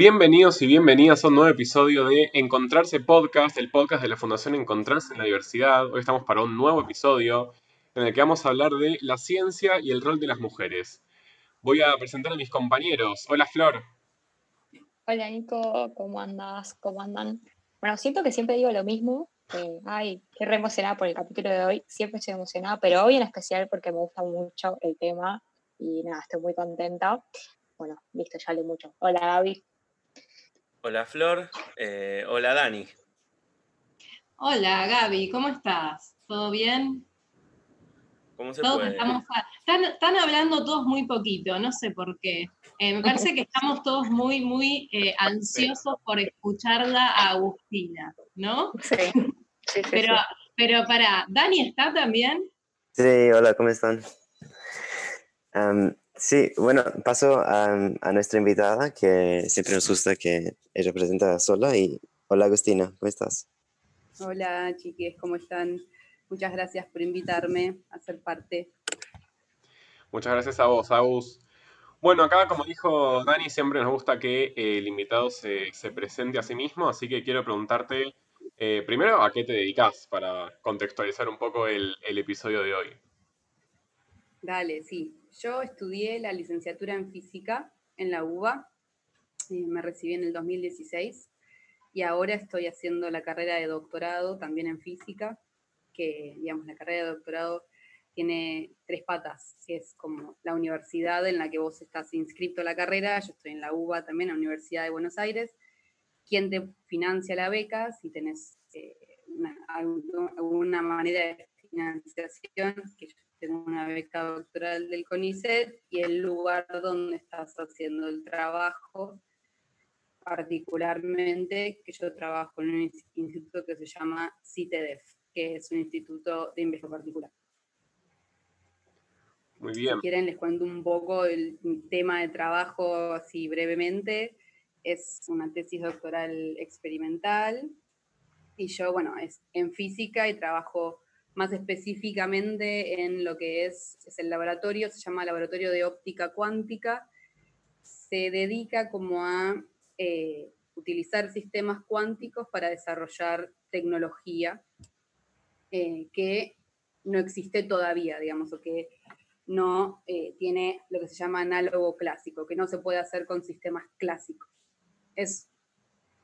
Bienvenidos y bienvenidas a un nuevo episodio de Encontrarse Podcast, el podcast de la Fundación Encontrarse en la Diversidad. Hoy estamos para un nuevo episodio en el que vamos a hablar de la ciencia y el rol de las mujeres. Voy a presentar a mis compañeros. Hola Flor. Hola Nico, ¿cómo andas? ¿Cómo andan? Bueno, siento que siempre digo lo mismo. ay, qué re emocionada por el capítulo de hoy. Siempre estoy emocionada, pero hoy en especial porque me gusta mucho el tema y nada, estoy muy contenta. Bueno, listo, ya hablé mucho. Hola Gaby. Hola Flor, eh, hola Dani. Hola Gaby, ¿cómo estás? ¿Todo bien? ¿Cómo se puede? están, hablando todos muy poquito, no sé por qué. Eh, me parece que estamos todos muy, muy eh, ansiosos por escucharla a Agustina, ¿no? Sí. sí, pero, pero para, ¿Dani está también? Sí, hola, ¿cómo están? Sí, bueno, paso a, nuestra invitada, que siempre nos gusta que ella presenta sola. Y hola Agustina, ¿cómo estás? Hola chiques, ¿cómo están? Muchas gracias por invitarme a ser parte. Muchas gracias a vos, Agus. Bueno, acá, como dijo Dani, siempre nos gusta que eh, el invitado se, presente a sí mismo, así que quiero preguntarte eh, primero a qué te dedicas para contextualizar un poco el episodio de hoy. Dale, sí. Yo estudié la licenciatura en física en la UBA, eh, me recibí en el 2016 y ahora estoy haciendo la carrera de doctorado también en física, que digamos la carrera de doctorado tiene tres patas, que es como la universidad en la que vos estás inscrito a la carrera, yo estoy en la UBA también, la Universidad de Buenos Aires, quien te financia la beca, si tenés eh, alguna manera de financiación, que yo tengo una beca doctoral del CONICET y el lugar donde estás haciendo el trabajo, particularmente que yo trabajo en un instituto que se llama CITEDEF, que es un instituto de investigación particular. Muy bien. Si quieren les cuento un poco el tema de trabajo así brevemente. Es una tesis doctoral experimental y yo, bueno, es en física y trabajo más específicamente en lo que es, es el laboratorio, se llama Laboratorio de Óptica Cuántica, se dedica como a eh, utilizar sistemas cuánticos para desarrollar tecnología eh, que no existe todavía, digamos, o que no eh, tiene lo que se llama análogo clásico, que no se puede hacer con sistemas clásicos. Es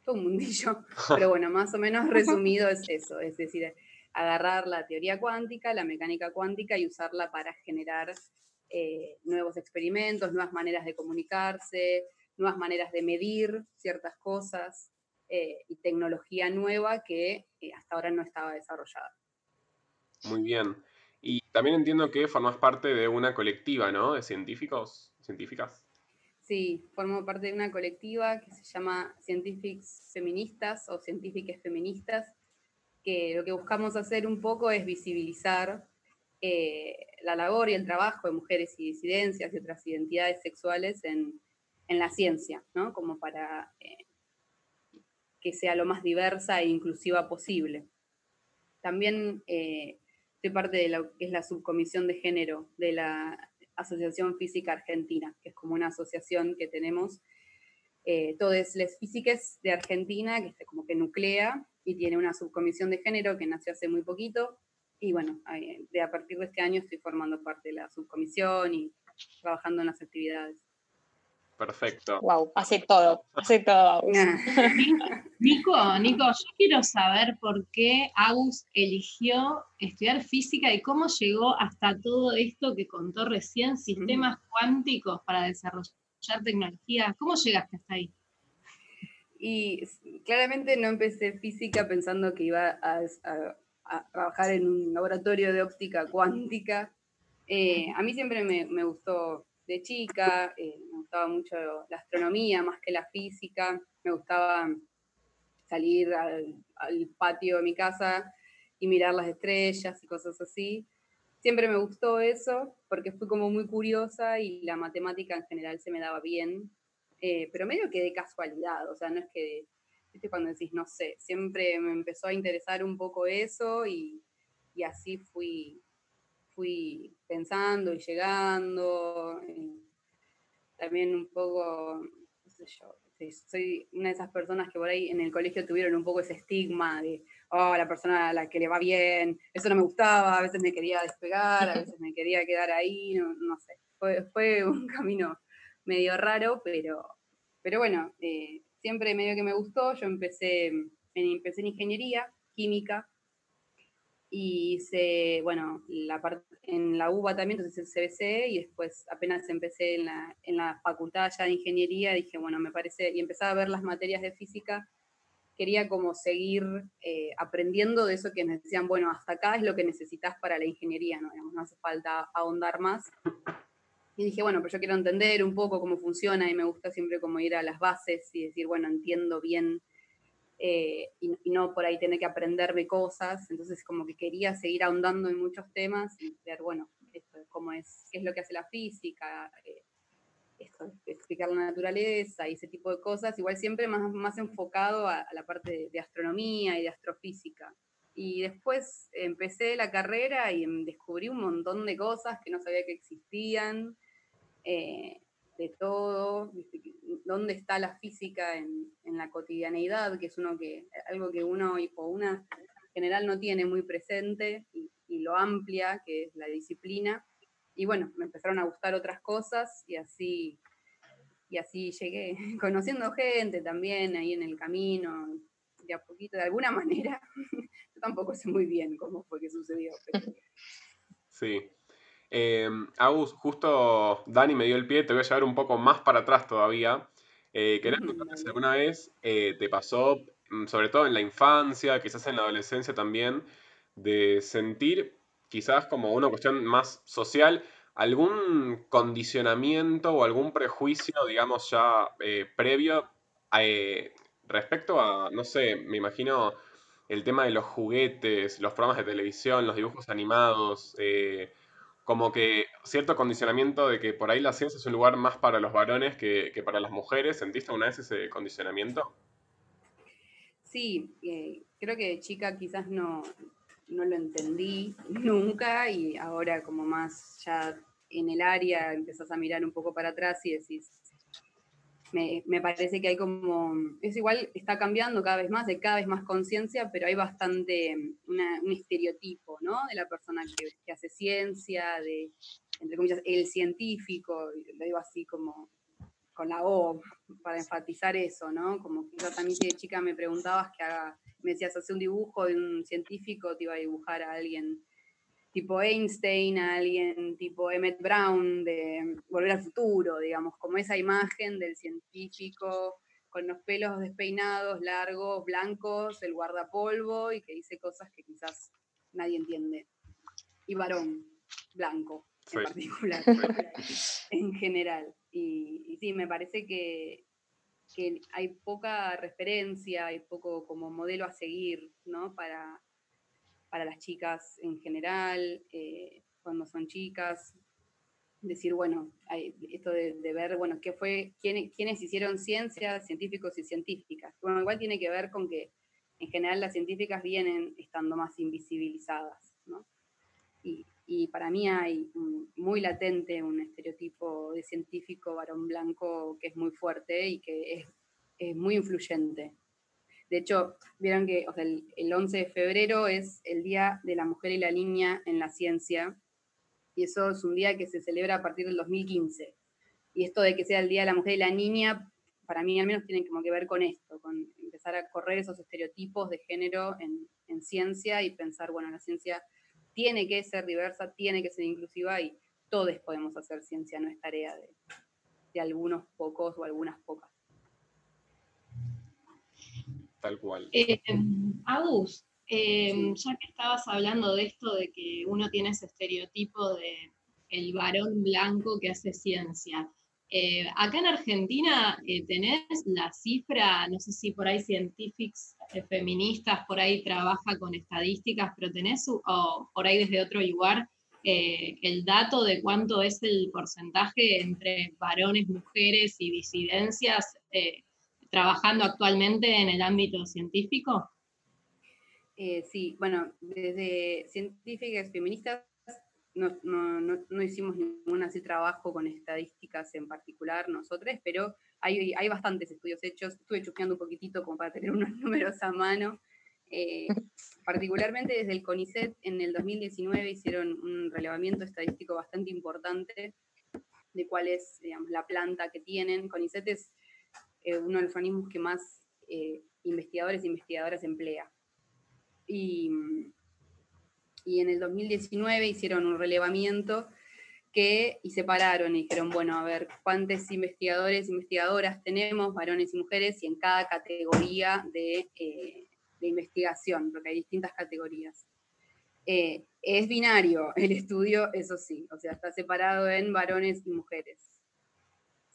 todo un mundillo, pero bueno, más o menos resumido es eso, es decir, agarrar la teoría cuántica, la mecánica cuántica y usarla para generar eh, nuevos experimentos, nuevas maneras de comunicarse, nuevas maneras de medir ciertas cosas eh, y tecnología nueva que eh, hasta ahora no estaba desarrollada. Muy bien. Y también entiendo que formas parte de una colectiva, ¿no? De científicos, científicas. Sí, formo parte de una colectiva que se llama Científicos Feministas o Científicas Feministas, que lo que buscamos hacer un poco es visibilizar eh, la labor y el trabajo de mujeres y disidencias y otras identidades sexuales en, la ciencia, ¿no? Como para eh, que sea lo más diversa e inclusiva posible. También eh, soy parte de lo que es la subcomisión de género de la Asociación Física Argentina, que es como una asociación que tenemos eh, todas las físicas de Argentina, que como que nuclea y tiene una subcomisión de género que nació hace muy poquito. Y bueno, de a partir de este año estoy formando parte de la subcomisión y trabajando en las actividades. Perfecto. Wow, hace todo, hace todo. Nico, Nico, yo quiero saber por qué Agus eligió estudiar física y cómo llegó hasta todo esto que contó recién, sistemas cuánticos para desarrollar tecnología. ¿Cómo llegaste hasta ahí? Y claramente no empecé física pensando que iba a, trabajar en un laboratorio de óptica cuántica. Eh, a mí siempre me, gustó de chica, eh, me gustaba mucho la astronomía más que la física, me gustaba salir al, patio de mi casa y mirar las estrellas y cosas así. Siempre me gustó eso porque fui como muy curiosa y la matemática en general se me daba bien. Eh, pero medio que de casualidad, o sea, no es que, ¿viste? cuando decís, no sé, siempre me empezó a interesar un poco eso y, y así fui, fui pensando y llegando. también un poco, no sé yo, soy una de esas personas que por ahí en el colegio tuvieron un poco ese estigma de, oh, la persona a la que le va bien, eso no me gustaba, a veces me quería despegar, a veces me quería quedar ahí, no, sé. Fue, un camino medio raro, pero, pero bueno, eh, siempre medio que me gustó. Yo empecé en, empecé en ingeniería química y hice, bueno, la en la UBA también, entonces el CBC, y después apenas empecé en la, en la facultad ya de ingeniería, dije, bueno, me parece, y empezaba a ver las materias de física, quería como seguir eh, aprendiendo de eso que nos decían, bueno, hasta acá es lo que necesitas para la ingeniería, ¿no? no hace falta ahondar más. Y dije, bueno, pero yo quiero entender un poco cómo funciona y me gusta siempre como ir a las bases y decir, bueno, entiendo bien eh, y, no por ahí tener que aprenderme cosas. Entonces, como que quería seguir ahondando en muchos temas y ver, bueno, esto, cómo es, qué es lo que hace la física, eh, esto, explicar la naturaleza y ese tipo de cosas. Igual siempre más, más enfocado a, la parte de, astronomía y de astrofísica. Y después empecé la carrera y descubrí un montón de cosas que no sabía que existían. Eh, de todo, dónde está la física en, la cotidianeidad, que es uno que, algo que uno o una en general no tiene muy presente y, lo amplia, que es la disciplina. Y bueno, me empezaron a gustar otras cosas y así, y así llegué, conociendo gente también ahí en el camino, de a poquito, de alguna manera. Yo tampoco sé muy bien cómo fue que sucedió. Sí, eh, Agus, justo Dani me dio el pie, te voy a llevar un poco más para atrás todavía. Eh, ¿Querés contarme si alguna vez eh, te pasó, mm, sobre todo en la infancia, quizás en la adolescencia también, de sentir quizás como una cuestión más social, algún condicionamiento o algún prejuicio, digamos, ya eh, previo respecto a, no sé, me imagino el tema de los juguetes, los programas de televisión, los dibujos animados, como que cierto condicionamiento de que por ahí la ciencia es un lugar más para los varones que, para las mujeres. ¿Sentiste una vez ese condicionamiento? Sí, eh, creo que de chica quizás no, no lo entendí nunca y ahora como más ya en el área empezás a mirar un poco para atrás y decís, me, parece que hay como, es igual, está cambiando cada vez más, de cada vez más conciencia, pero hay bastante un estereotipo, ¿no? De la persona que, hace ciencia, de, entre comillas, el científico, lo digo así como con la O, para enfatizar eso, ¿no? Como que yo también de chica me preguntabas que haga, me decías, hace un dibujo de un científico, te iba a dibujar a alguien tipo Einstein, a alguien tipo Emmett Brown de Volver al Futuro, digamos, como esa imagen del científico con los pelos despeinados, largos, blancos, el guardapolvo y que dice cosas que quizás nadie entiende. Y varón, blanco en particular, en general. Y, sí, me parece que, que hay poca referencia, hay poco como modelo a seguir, ¿no? Para, para las chicas en general, eh, cuando son chicas, decir, bueno, esto de, ver, bueno, qué fue, quién, quiénes hicieron ciencia, científicos y científicas. Bueno, igual tiene que ver con que en general las científicas vienen estando más invisibilizadas, ¿no? Y, y para mí hay muy latente un estereotipo de científico varón blanco que es muy fuerte y que es, es muy influyente de hecho, vieron que el, 11 de febrero es el Día de la Mujer y la Niña en la Ciencia, y eso es un día que se celebra a partir del 2015. Y esto de que sea el Día de la Mujer y la Niña, para mí al menos tiene como que ver con esto, con empezar a correr esos estereotipos de género en, ciencia y pensar, bueno, la ciencia tiene que ser diversa, tiene que ser inclusiva y todos podemos hacer ciencia, no es tarea de algunos pocos o algunas pocas. Tal cual. Eh, Agus, em, ya que estabas hablando de esto de que uno tiene ese estereotipo de el varón blanco que hace ciencia. Eh, acá en Argentina eh, tenés la cifra, no sé si por ahí científicos feministas por ahí trabaja con estadísticas, pero tenés o por ahí desde otro lugar el dato de cuánto es el porcentaje entre varones, mujeres y disidencias trabajando actualmente en el ámbito científico? Eh, sí, bueno, desde científicas feministas no, no, no, no hicimos ningún así trabajo con estadísticas en particular nosotros, pero hay, hay bastantes estudios hechos. Estuve chusqueando un poquitito como para tener unos números a mano. Eh, particularmente desde el CONICET en el 2019 hicieron un relevamiento estadístico bastante importante de cuál es digamos, la planta que tienen. CONICET es eh, uno de los organismos que más eh, investigadores e investigadoras emplea. Y, y en el 2019 hicieron un relevamiento que, y separaron y dijeron, bueno, a ver, cuántos investigadores e investigadoras tenemos, varones y mujeres, y en cada categoría de, eh, de investigación, porque hay distintas categorías. Es binario el estudio, eso sí, o sea, está separado en varones y mujeres.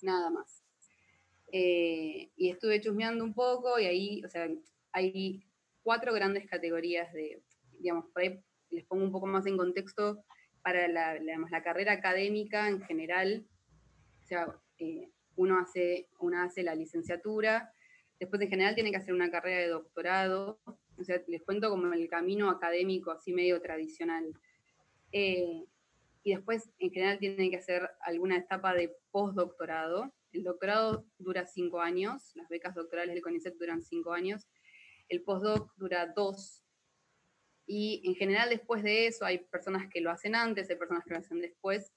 Nada más. Eh, y estuve chusmeando un poco y ahí, o sea, hay cuatro grandes categorías de, digamos, por ahí les pongo un poco más en contexto para la, la carrera académica en general. O sea, eh, uno hace, una hace la licenciatura, después en general tiene que hacer una carrera de doctorado, o sea, les cuento como el camino académico así medio tradicional. Eh, y después en general tienen que hacer alguna etapa de postdoctorado. El doctorado dura cinco años, las becas doctorales del CONICET duran cinco años, el postdoc dura dos, y en general después de eso hay personas que lo hacen antes, hay personas que lo hacen después.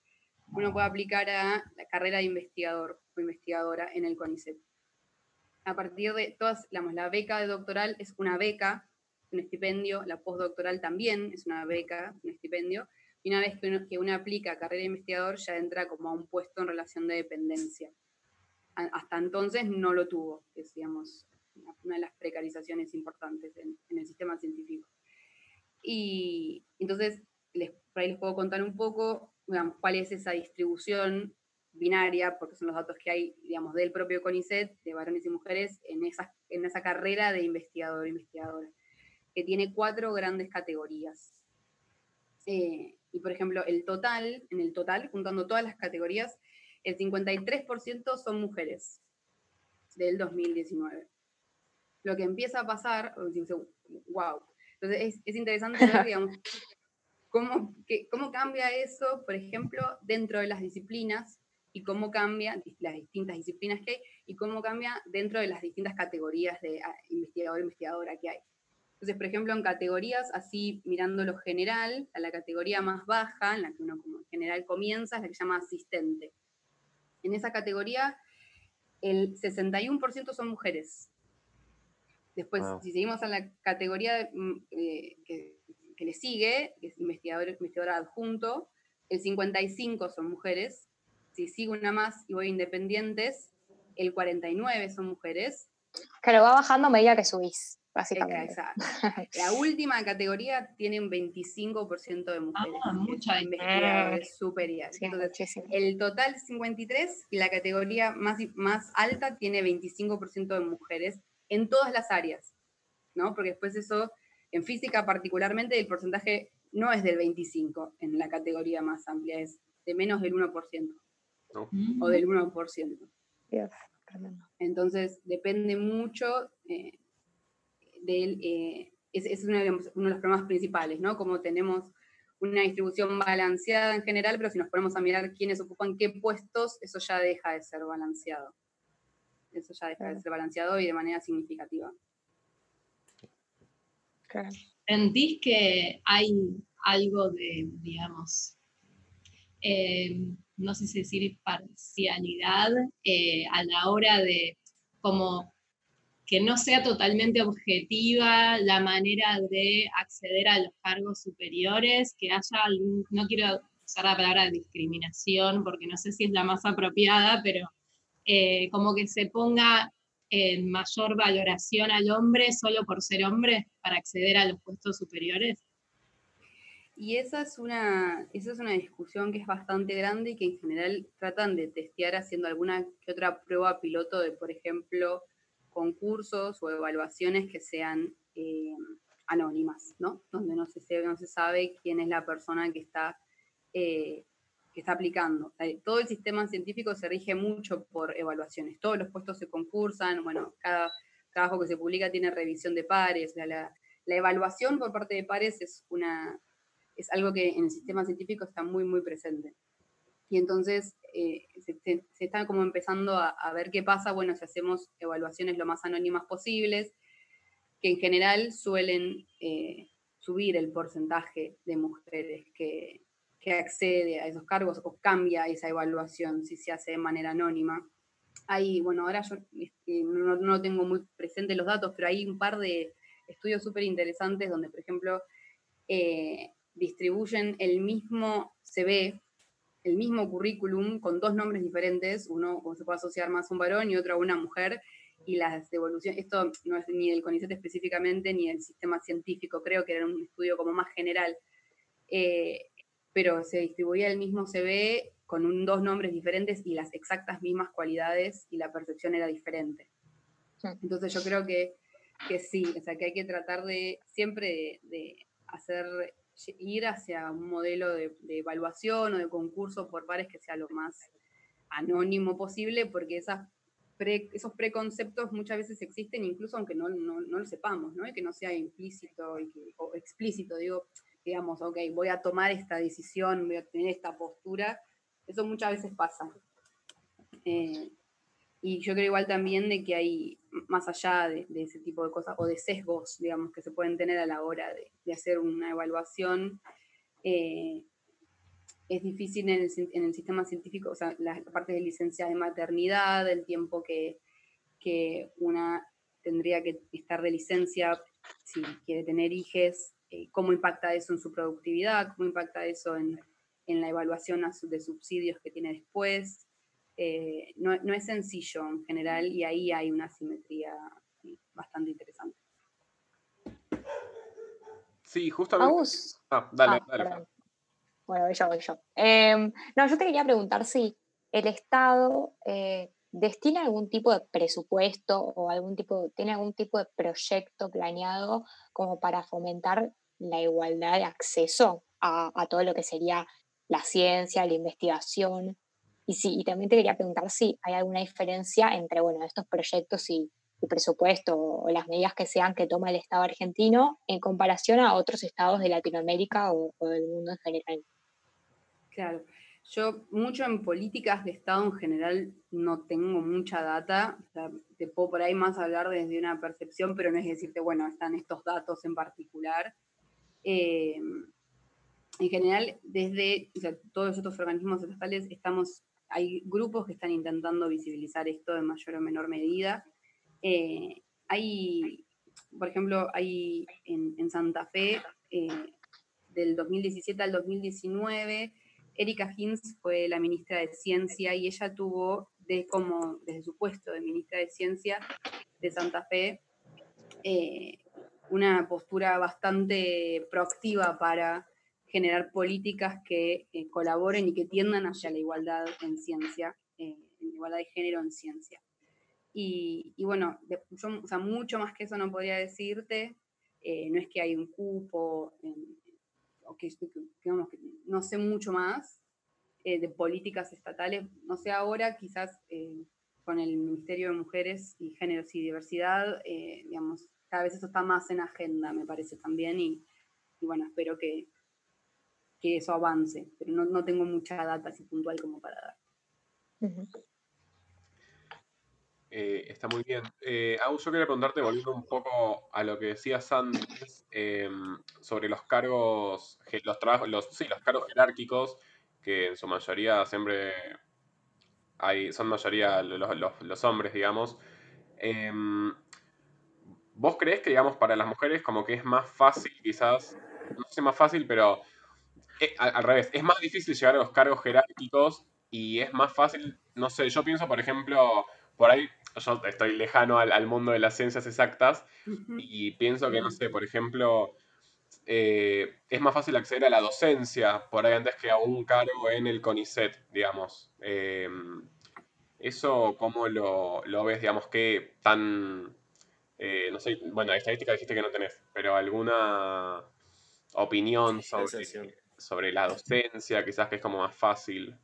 Uno puede aplicar a la carrera de investigador o investigadora en el CONICET. A partir de todas, la beca de doctoral es una beca, un estipendio, la postdoctoral también es una beca, un estipendio, y una vez que uno, que uno aplica carrera de investigador ya entra como a un puesto en relación de dependencia. Hasta entonces no lo tuvo, que es una de las precarizaciones importantes en, en el sistema científico. Y entonces, les, por ahí les puedo contar un poco digamos, cuál es esa distribución binaria, porque son los datos que hay, digamos, del propio CONICET, de varones y mujeres, en esa, en esa carrera de investigador investigadora, que tiene cuatro grandes categorías. Eh, y por ejemplo, el total, en el total, juntando todas las categorías, el 53% son mujeres del 2019. Lo que empieza a pasar, wow, entonces es, interesante ver, digamos, cómo, cómo cambia eso, por ejemplo, dentro de las disciplinas y cómo cambia las distintas disciplinas que hay y cómo cambia dentro de las distintas categorías de ah, investigador investigadora que hay. Entonces, por ejemplo, en categorías, así mirando lo general, a la categoría más baja, en la que uno como general comienza, es la que se llama asistente. En esa categoría, el 61% son mujeres, Después, si seguimos a la categoría mm, eh, que, le sigue, que es investigador, investigador adjunto, el 55 son mujeres. Si sigo una más y voy independientes, el 49 son mujeres. Claro, va bajando a medida que subís, básicamente. Exacto. La última categoría tiene un 25% de mujeres. Ah, mucha investigadores superiores. el total 53 y la categoría más, más alta tiene 25% de mujeres en todas las áreas, ¿no? Porque después eso, en física particularmente, el porcentaje no es del 25 en la categoría más amplia, es de menos del 1%. O del 1%. Entonces, depende mucho eh, del... Eh, es, uno, de los, problemas principales, ¿no? Como tenemos una distribución balanceada en general, pero si nos ponemos a mirar quiénes ocupan qué puestos, eso ya deja de ser balanceado eso ya deja de ser balanceado y de manera significativa. ¿Sentís que hay algo de, digamos, eh, no sé si decir parcialidad eh, a la hora de como que no sea totalmente objetiva la manera de acceder a los cargos superiores, que haya algún, no quiero usar la palabra discriminación porque no sé si es la más apropiada, pero eh, como que se ponga en mayor valoración al hombre solo por ser hombre para acceder a los puestos superiores? Y esa es una, esa es una discusión que es bastante grande y que en general tratan de testear haciendo alguna que otra prueba piloto de, por ejemplo, concursos o evaluaciones que sean eh, anónimas, ¿no? Donde no se, no se sabe quién es la persona que está eh, que está aplicando. todo el sistema científico se rige mucho por evaluaciones. Todos los puestos se concursan, bueno, cada trabajo que se publica tiene revisión de pares. La, la, evaluación por parte de pares es una, es algo que en el sistema científico está muy, muy presente. Y entonces eh, se, se, está como empezando a, ver qué pasa, bueno, si hacemos evaluaciones lo más anónimas posibles, que en general suelen eh, subir el porcentaje de mujeres que, que, accede a esos cargos o cambia esa evaluación si se hace de manera anónima. Bueno, ahora yo este, no, no tengo muy presente los datos, pero hay un par de estudios súper interesantes donde, por ejemplo, eh, distribuyen el mismo CV, el mismo currículum con dos nombres diferentes, uno se puede asociar más a un varón y otro a una mujer, y las devoluciones, esto no es ni del CONICET específicamente ni del sistema científico, creo que era un estudio como más general, eh, pero se distribuía el mismo CV con un, dos nombres diferentes y las exactas mismas cualidades y la percepción era diferente. Entonces yo creo que, que sí, o sea, que hay que tratar de siempre de, de hacer ir hacia un modelo de, evaluación o de concurso por pares que sea lo más anónimo posible, porque esas esos preconceptos muchas veces existen incluso aunque no, no, no lo sepamos, ¿no? Y que no sea implícito y que, o explícito, digo, digamos, ok, voy a tomar esta decisión, voy a tener esta postura, eso muchas veces pasa. Eh, y yo creo igual también de que hay, más allá de, ese tipo de cosas, o de sesgos, digamos, que se pueden tener a la hora de, hacer una evaluación, eh, es difícil en el, sistema científico, o sea, la parte de licencia de maternidad, el tiempo que, que una tendría que estar de licencia si quiere tener hijos, eh, cómo impacta eso en su productividad, cómo impacta eso en, en la evaluación de subsidios que tiene después. Eh, no, no, es sencillo en general y ahí hay una simetría bastante interesante. Sí, justamente. Ah, dale, ah, dale. Perdón. Bueno, voy yo, voy yo. Eh, no, yo te quería preguntar si el Estado eh, destina algún tipo de presupuesto o algún tipo, tiene algún tipo de proyecto planeado como para fomentar la igualdad de acceso a, a todo lo que sería la ciencia, la investigación. Y, sí, y también te quería preguntar si hay alguna diferencia entre bueno, estos proyectos y, presupuesto o, las medidas que sean que toma el Estado argentino en comparación a otros estados de Latinoamérica o, del mundo en general. Claro. Yo mucho en políticas de Estado en general no tengo mucha data, te puedo por ahí más hablar desde una percepción, pero no es decirte, bueno, están estos datos en particular. Eh, en general, desde o sea, todos estos organismos estatales estamos, hay grupos que están intentando visibilizar esto en mayor o menor medida. Eh, hay, por ejemplo, hay en, Santa Fe, eh, del 2017 al 2019, Erika Hinz fue la ministra de Ciencia y ella tuvo de, como, desde su puesto de ministra de Ciencia de Santa Fe eh, una postura bastante proactiva para generar políticas que eh, colaboren y que tiendan hacia la igualdad en ciencia, eh, igualdad de género en ciencia. Y, y bueno, de, yo, o sea, mucho más que eso no podría decirte, eh, no es que hay un cupo, o que, no sé mucho más eh, de políticas estatales, no sé ahora, quizás eh, con el Ministerio de Mujeres y Géneros y Diversidad, digamos, cada vez eso está más en agenda, me parece también, y, y bueno, espero que, que, eso avance, pero no, no, tengo mucha data así puntual como para dar. Uh -huh. Eh, está muy bien. Eh, Agus, yo quería preguntarte, volviendo un poco a lo que decías antes, eh, sobre los cargos, los trabajos, los, sí, los cargos jerárquicos, que en su mayoría siempre hay, son mayoría los, los, los hombres, digamos. Em, ¿Vos crees que, digamos, para las mujeres como que es más fácil, quizás, no sé más fácil, pero eh, al, al revés, es más difícil llegar a los cargos jerárquicos y es más fácil, no sé, yo pienso, por ejemplo, por ahí yo estoy lejano al, al, mundo de las ciencias exactas y pienso que, no sé, por ejemplo, eh, es más fácil acceder a la docencia por ahí antes que a un cargo en el CONICET, digamos. Eh, ¿Eso cómo lo, lo, ves, digamos, que tan... Eh, no sé, bueno, estadística dijiste que no tenés, pero alguna opinión sobre, sobre la docencia, quizás que es como más fácil?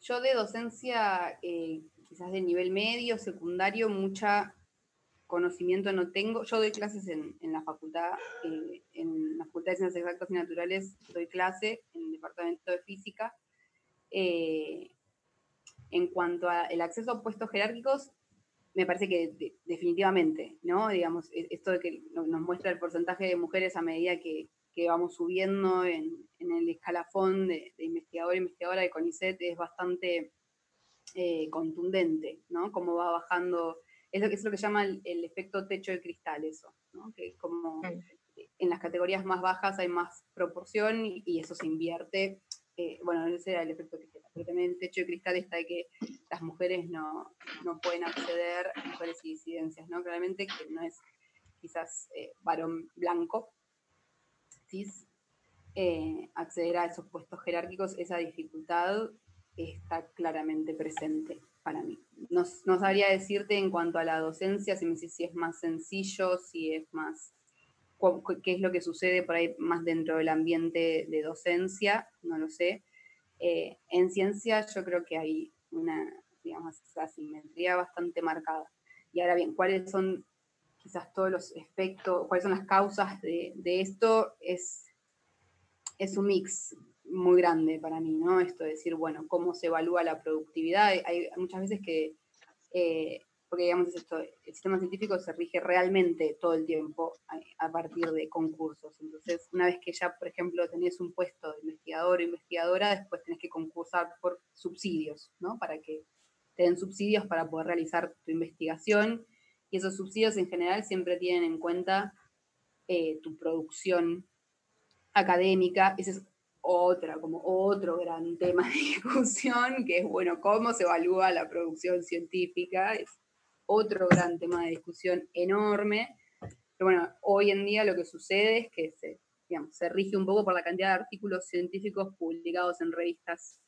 Yo de docencia eh, quizás de nivel medio, secundario, mucha conocimiento no tengo. Yo doy clases en, la facultad, eh, en la Facultad de Ciencias Exactas y Naturales, doy clase en el Departamento de Física. Eh, en cuanto al acceso a puestos jerárquicos, me parece que definitivamente, ¿no? Digamos, e, esto de que nos muestra el porcentaje de mujeres a medida que, vamos subiendo en, el escalafón de, investigador e investigadora de CONICET es bastante eh, contundente, ¿no? Cómo va bajando, es lo, que, es lo que llama el, efecto techo de cristal, eso, ¿no? Que como en las categorías más bajas hay más proporción y eso se invierte eh, bueno, ese era el efecto cristal, pero también el techo de cristal está de que las mujeres no, pueden acceder a mejores disidencias, ¿no? Claramente que no es quizás eh, varón blanco, cis, eh, acceder a esos puestos jerárquicos, esa dificultad está claramente presente para mí. No, sabría decirte en cuanto a la docencia, si, me, si es más sencillo, si es más qué es lo que sucede por ahí más dentro del ambiente de docencia, no lo sé. Eh, en ciencia yo creo que hay una, digamos, asimetría bastante marcada. Y ahora bien, ¿cuáles son quizás todos los efectos, cuáles son las causas de, esto? Es, es un mix muy grande para mí, ¿no? Esto de decir, bueno, cómo se evalúa la productividad. Hay muchas veces que eh, porque digamos esto, el sistema científico se rige realmente todo el tiempo a, partir de concursos. Entonces, una vez que ya, por ejemplo, tenés un puesto de investigador o investigadora, después tenés que concursar por subsidios, ¿no? Para que te den subsidios para poder realizar tu investigación. Y esos subsidios en general siempre tienen en cuenta eh, tu producción académica. Ese es otra, como otro gran tema de discusión, que es, bueno, cómo se evalúa la producción científica. Es otro gran tema de discusión enorme. Pero bueno, hoy en día lo que sucede es que se, se rige un poco por la cantidad de artículos científicos publicados en revistas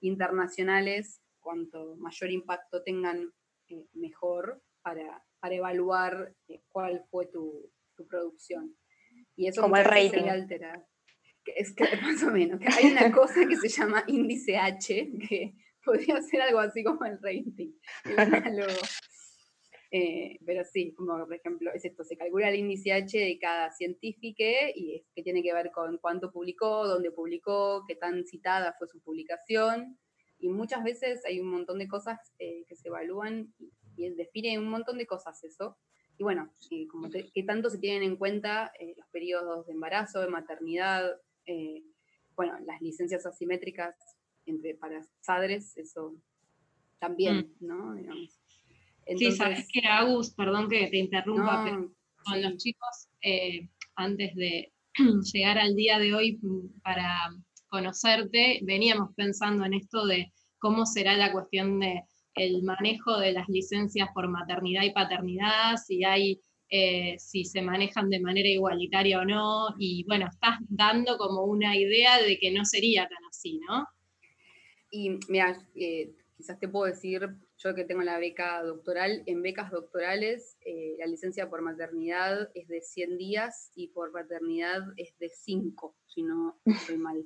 internacionales. Cuanto mayor impacto tengan, eh, mejor para, para evaluar eh, cuál fue tu, producción. Y eso Como el rating. altera. Es que más o menos, que hay una cosa que se llama índice H, que podría ser algo así como el rating, el. Eh, pero sí, como por ejemplo, es esto, se calcula el índice H de cada científico y es, que tiene que ver con cuánto publicó, dónde publicó, qué tan citada fue su publicación. Y muchas veces hay un montón de cosas eh, que se evalúan y, define un montón de cosas eso. Y bueno, como qué tanto se tienen en cuenta eh, los periodos de embarazo, de maternidad, bueno, las licencias asimétricas entre para padres, eso también, mm. ¿no? Digamos sí, sabes que Agus, perdón que te interrumpa, pero con los chicos, eh, antes de llegar al día de hoy mm, para conocerte, veníamos pensando en esto de cómo será la cuestión de el manejo de las licencias por maternidad y paternidad, si hay, eh, si se manejan de manera igualitaria o no, y bueno, estás dando como una idea de que no sería tan así, ¿no? Y mira, eh, quizás te puedo decir yo que tengo la beca doctoral, en becas doctorales eh, la licencia por maternidad es de 100 días y por paternidad es de 5, si no estoy mal.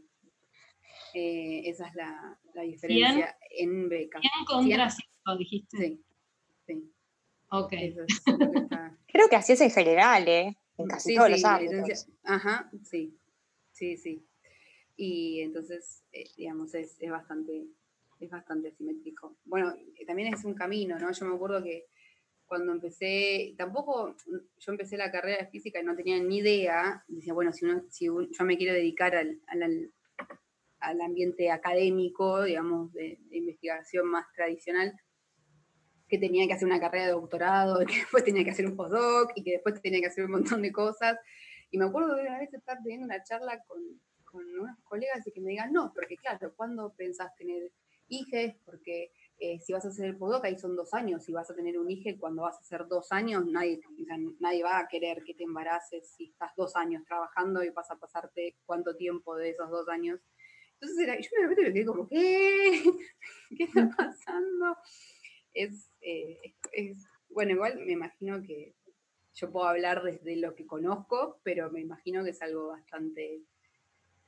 Eh, esa es la, diferencia en becas. 100 contra 5, dijiste. Sí, sí. Ok. Creo que así es en general, ¿eh? En casi todos los ámbitos. Ajá, sí, sí, sí. Y entonces, eh, digamos, es, es bastante es bastante asimétrico. Bueno, también es un camino, ¿no? Yo me acuerdo que cuando empecé, tampoco, yo empecé la carrera de física y no tenía ni idea, decía, bueno, si, uno, si yo me quiero dedicar al, al, ambiente académico, digamos, de, investigación más tradicional, que tenía que hacer una carrera de doctorado, que después tenía que hacer un postdoc y que después tenía que hacer un montón de cosas. Y me acuerdo de una vez estar teniendo una charla con, con unos colegas y que me digan, no, porque claro, ¿cuándo pensás tener hijes, porque eh, si vas a hacer el postdoc ahí son dos años, si vas a tener un hijo cuando vas a hacer dos años, nadie, nadie va a querer que te embaraces si estás dos años trabajando y vas a pasarte cuánto tiempo de esos dos años. Entonces era, yo me repito quedé como, ¿qué? ¿Qué está pasando? Es, eh, es, bueno, igual me imagino que yo puedo hablar desde lo que conozco, pero me imagino que es algo bastante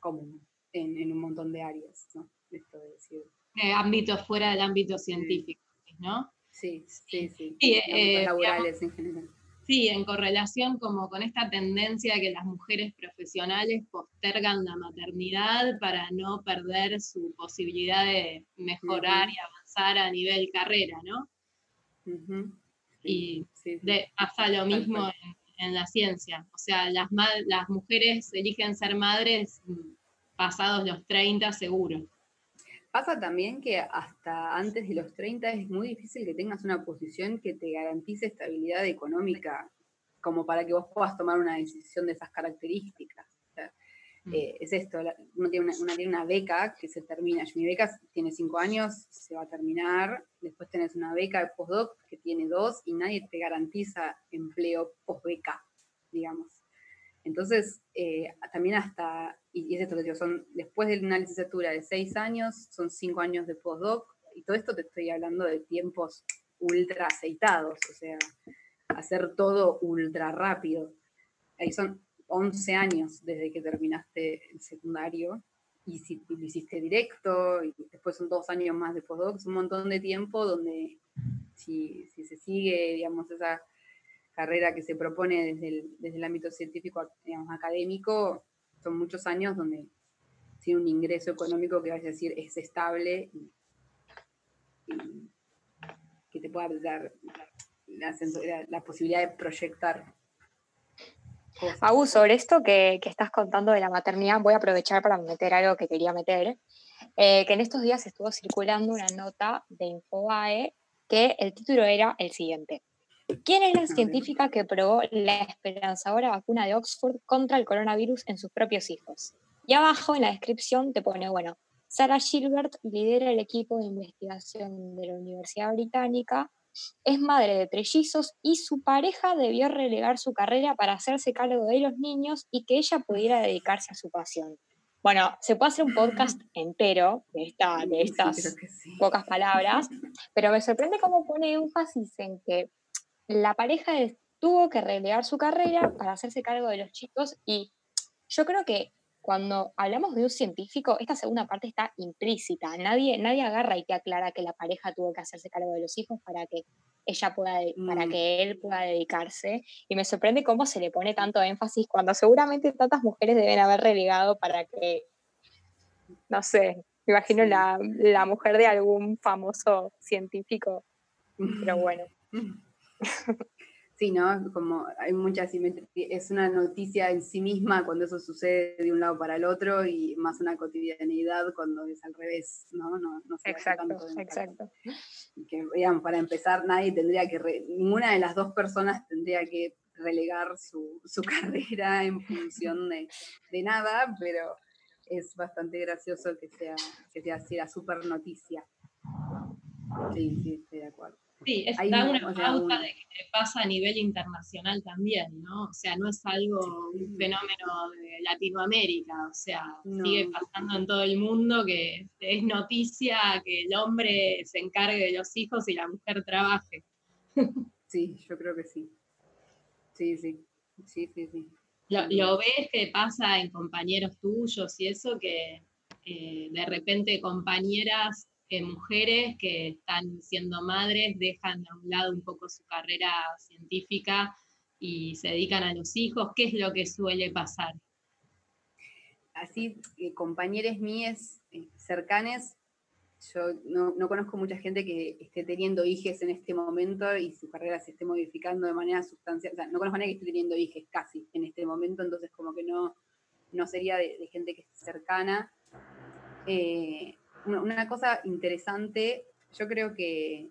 común en, en un montón de áreas, ¿no? Esto de decir, eh, ámbitos fuera del ámbito científico, ¿no? Sí, sí, sí. Eh, laborales en general. Sí, en correlación como con esta tendencia de que las mujeres profesionales postergan la maternidad para no perder su posibilidad de mejorar y avanzar a nivel carrera, ¿no? Y pasa lo mismo en, la ciencia. O sea, las, las mujeres eligen ser madres pasados los 30 seguro. Pasa también que hasta antes de los 30 es muy difícil que tengas una posición que te garantice estabilidad económica como para que vos puedas tomar una decisión de esas características. Mm. Eh, es esto, uno tiene una, tiene una, beca que se termina, mi beca tiene cinco años, se va a terminar, después tenés una beca de postdoc que tiene dos y nadie te garantiza empleo post-beca, digamos. Entonces, eh, también hasta, y es esto que digo, son después de una licenciatura de seis años, son cinco años de postdoc, y todo esto te estoy hablando de tiempos ultra aceitados, o sea, hacer todo ultra rápido. Ahí son 11 años desde que terminaste el secundario, y si lo hiciste directo, y después son dos años más de postdoc, es un montón de tiempo donde si, si se sigue, digamos, esa carrera que se propone desde el, desde el ámbito científico, digamos, académico, son muchos años donde tiene un ingreso económico que vas a decir es estable y, que te pueda dar la, posibilidad de proyectar. Cosas. sobre esto que, que, estás contando de la maternidad, voy a aprovechar para meter algo que quería meter, eh, que en estos días estuvo circulando una nota de Infobae que el título era el siguiente. ¿Quién es la científica que probó la esperanzadora vacuna de Oxford contra el coronavirus en sus propios hijos? Y abajo en la descripción te pone, bueno, Sarah Gilbert lidera el equipo de investigación de la Universidad Británica, es madre de trellizos y su pareja debió relegar su carrera para hacerse cargo de los niños y que ella pudiera dedicarse a su pasión. Bueno, se puede hacer un podcast entero de, esta, de estas pocas palabras, pero me sorprende cómo pone énfasis en que la pareja tuvo que relegar su carrera para hacerse cargo de los chicos y yo creo que cuando hablamos de un científico, esta segunda parte está implícita. Nadie, nadie agarra y te aclara que la pareja tuvo que hacerse cargo de los hijos para que ella pueda, para mm. que él pueda dedicarse. Y me sorprende cómo se le pone tanto énfasis cuando seguramente tantas mujeres deben haber relegado para que, no sé, me imagino la, la mujer de algún famoso científico. Pero bueno. Sí, ¿no? Como hay muchas es una noticia en sí misma cuando eso sucede de un lado para el otro y más una cotidianidad cuando es al revés, ¿no? no, no exacto, exacto. Que, digamos, para empezar, nadie tendría que, ninguna de las dos personas tendría que relegar su, su carrera en función de, de, nada, pero es bastante gracioso que sea, que sea así la super noticia. Sí, sí, estoy de acuerdo. Sí, es da una pauta de que pasa a nivel internacional también, ¿no? O sea, no es algo, un fenómeno de Latinoamérica, o sea, sigue pasando en todo el mundo que es noticia que el hombre se encargue de los hijos y la mujer trabaje. Sí, yo creo que sí. Sí, sí, sí, sí, sí. Lo, ves que pasa en compañeros tuyos y eso, que eh, de repente compañeras mujeres que están siendo madres dejan a un lado un poco su carrera científica y se dedican a los hijos? ¿Qué es lo que suele pasar? Así, eh, compañeros mías eh, cercanas, yo no, conozco mucha gente que esté teniendo hijos en este momento y su carrera se esté modificando de manera sustancial. O sea, no conozco a nadie que esté teniendo hijos casi en este momento, entonces como que no, no sería de, gente que esté cercana. Eh, una cosa interesante, yo creo que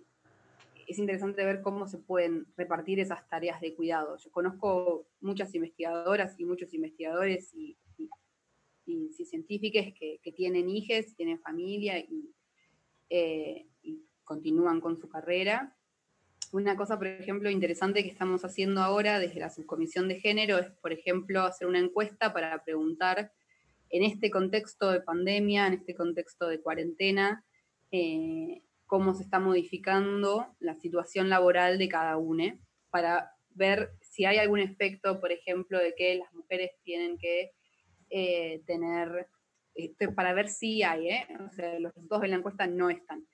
es interesante ver cómo se pueden repartir esas tareas de cuidado. Yo conozco muchas investigadoras y muchos investigadores y, científicos que, tienen hijos, tienen familia eh, y, continúan con su carrera. Una cosa, por ejemplo, interesante que estamos haciendo ahora desde la subcomisión de género es, por ejemplo, hacer una encuesta para preguntar en este contexto de pandemia, en este contexto de cuarentena, eh, cómo se está modificando la situación laboral de cada uno, para ver si hay algún efecto, por ejemplo, de que las mujeres tienen que eh, tener, este, para ver si hay, ¿eh? o sea, los resultados de la encuesta no están,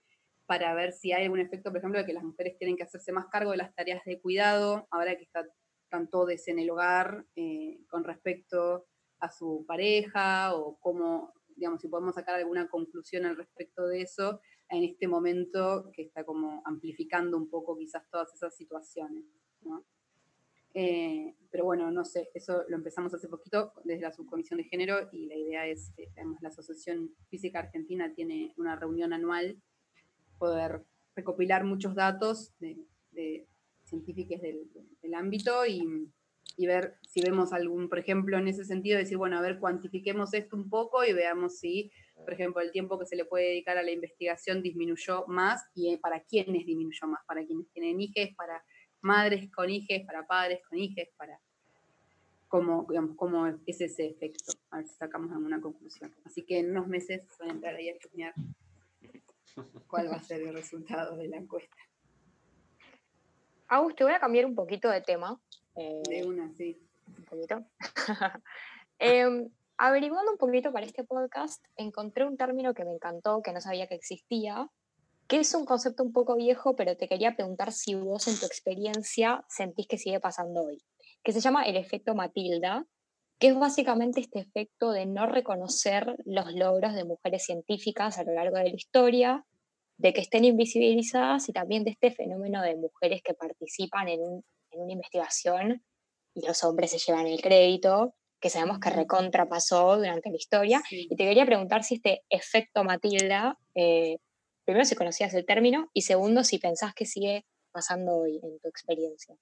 para ver si hay algún efecto, por ejemplo, de que las mujeres tienen que hacerse más cargo de las tareas de cuidado, ahora que está están todos en el hogar eh, con respecto a su pareja o cómo, digamos, si podemos sacar alguna conclusión al respecto de eso en este momento que está como amplificando un poco quizás todas esas situaciones. ¿no? Eh, pero bueno, no sé, eso lo empezamos hace poquito desde la subcomisión de género y la idea es, que la Asociación Física Argentina tiene una reunión anual, poder recopilar muchos datos de, científicos del, ámbito y, y, ver si vemos algún, por ejemplo, en ese sentido, decir, bueno, a ver, cuantifiquemos esto un poco y veamos si, por ejemplo, el tiempo que se le puede dedicar a la investigación disminuyó más y para quiénes disminuyó más, para quienes tienen hijos, para madres con hijos, para padres con hijos, para cómo, digamos, cómo es ese efecto. A ver si sacamos alguna conclusión. Así que en unos meses voy a entrar ahí a estudiar cuál va a ser el resultado de la encuesta. Agus, te voy a cambiar un poquito de tema. De eh, una, sí. Un poquito. Em, averiguando un poquito para este podcast, encontré un término que me encantó, que no sabía que existía, que es un concepto un poco viejo, pero te quería preguntar si vos en tu experiencia sentís que sigue pasando hoy, que se llama el efecto Matilda, que es básicamente este efecto de no reconocer los logros de mujeres científicas a lo largo de la historia, de que estén invisibilizadas y también de este fenómeno de mujeres que participan en, una investigación y los hombres se llevan el crédito, que sabemos que recontrapasó durante la historia. Y te quería preguntar si este efecto Matilda eh, primero, si conocías el término y segundo, si pensás que sigue pasando hoy en tu experiencia.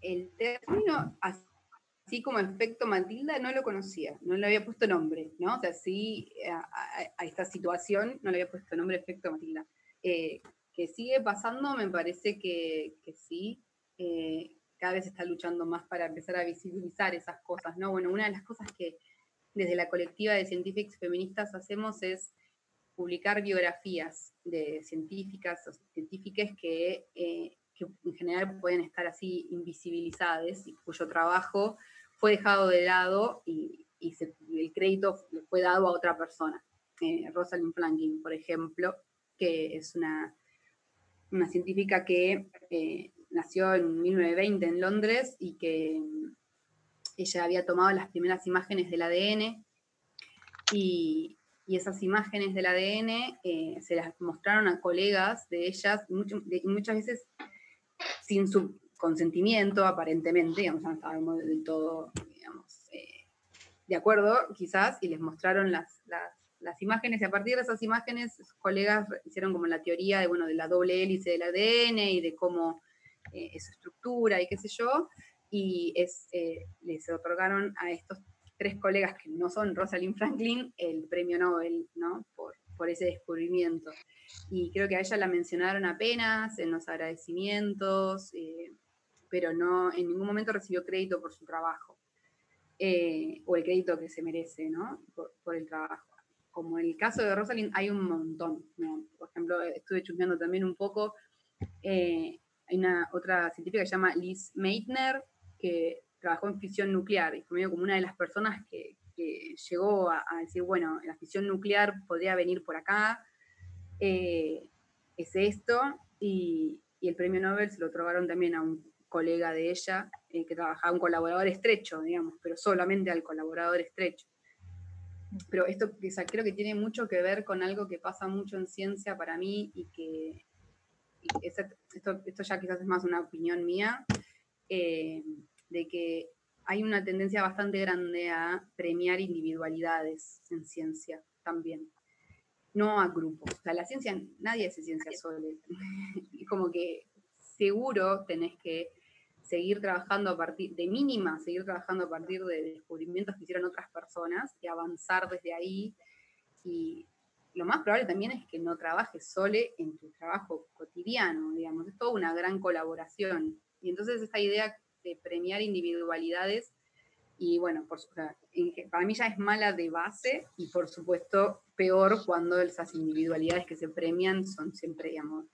El término, así como efecto Matilda, no lo conocía, no le había puesto nombre, ¿no? O sea, sí, a, esta situación no le había puesto nombre efecto Matilda. Eh, que sigue pasando, me parece que, sí. Eh, cada vez está luchando más para empezar a visibilizar esas cosas, ¿no? Bueno, una de las cosas que desde la colectiva de científicos feministas hacemos es publicar biografías de científicas o científicas que, eh, en general pueden estar así invisibilizadas y cuyo trabajo fue dejado de lado y, el crédito fue dado a otra persona. Eh, Rosalind Franklin, por ejemplo, que es una, una científica que eh, nació en 1920 en Londres y que ella había tomado las primeras imágenes del ADN y, y esas imágenes del ADN eh, se las mostraron a colegas de ellas, muchas veces sin su consentimiento, aparentemente, digamos, no estábamos del todo, digamos, eh, de acuerdo, quizás, y les mostraron las, las, imágenes, y a partir de esas imágenes, sus colegas hicieron como la teoría de, bueno, de la doble hélice del ADN y de cómo eh, es su estructura y qué sé yo, y es, les otorgaron a estos tres colegas que no son Rosalind Franklin el premio Nobel, ¿no? Por, ese descubrimiento. Y creo que a ella la mencionaron apenas en los agradecimientos, eh, pero no en ningún momento recibió crédito por su trabajo, eh, o el crédito que se merece, ¿no? Por, el trabajo. Como el caso de Rosalind hay un montón, Por ejemplo, estuve chusmeando también un poco, eh, hay una otra científica que se llama Liz Meitner, que trabajó en fisión nuclear y fue como una de las personas que, llegó a, decir, bueno, la fisión nuclear podría venir por acá, eh, es esto, y, el premio Nobel se lo otorgaron también a un colega de ella eh, que trabajaba, un colaborador estrecho, digamos, pero solamente al colaborador estrecho. Pero esto creo que tiene mucho que ver con algo que pasa mucho en ciencia para mí y que esto, esto, ya quizás es más una opinión mía, eh, de que hay una tendencia bastante grande a premiar individualidades en ciencia también, no a grupos. O sea, la ciencia, nadie hace ciencia sola. Es como que seguro tenés que seguir trabajando a partir, de mínima, seguir trabajando a partir de descubrimientos que hicieron otras personas y avanzar desde ahí. Y lo más probable también es que no trabajes solo en tu trabajo cotidiano, digamos, es toda una gran colaboración. Y entonces esta idea de premiar individualidades y bueno, por, para mí ya es mala de base y por supuesto peor cuando esas individualidades que se premian son siempre, digamos,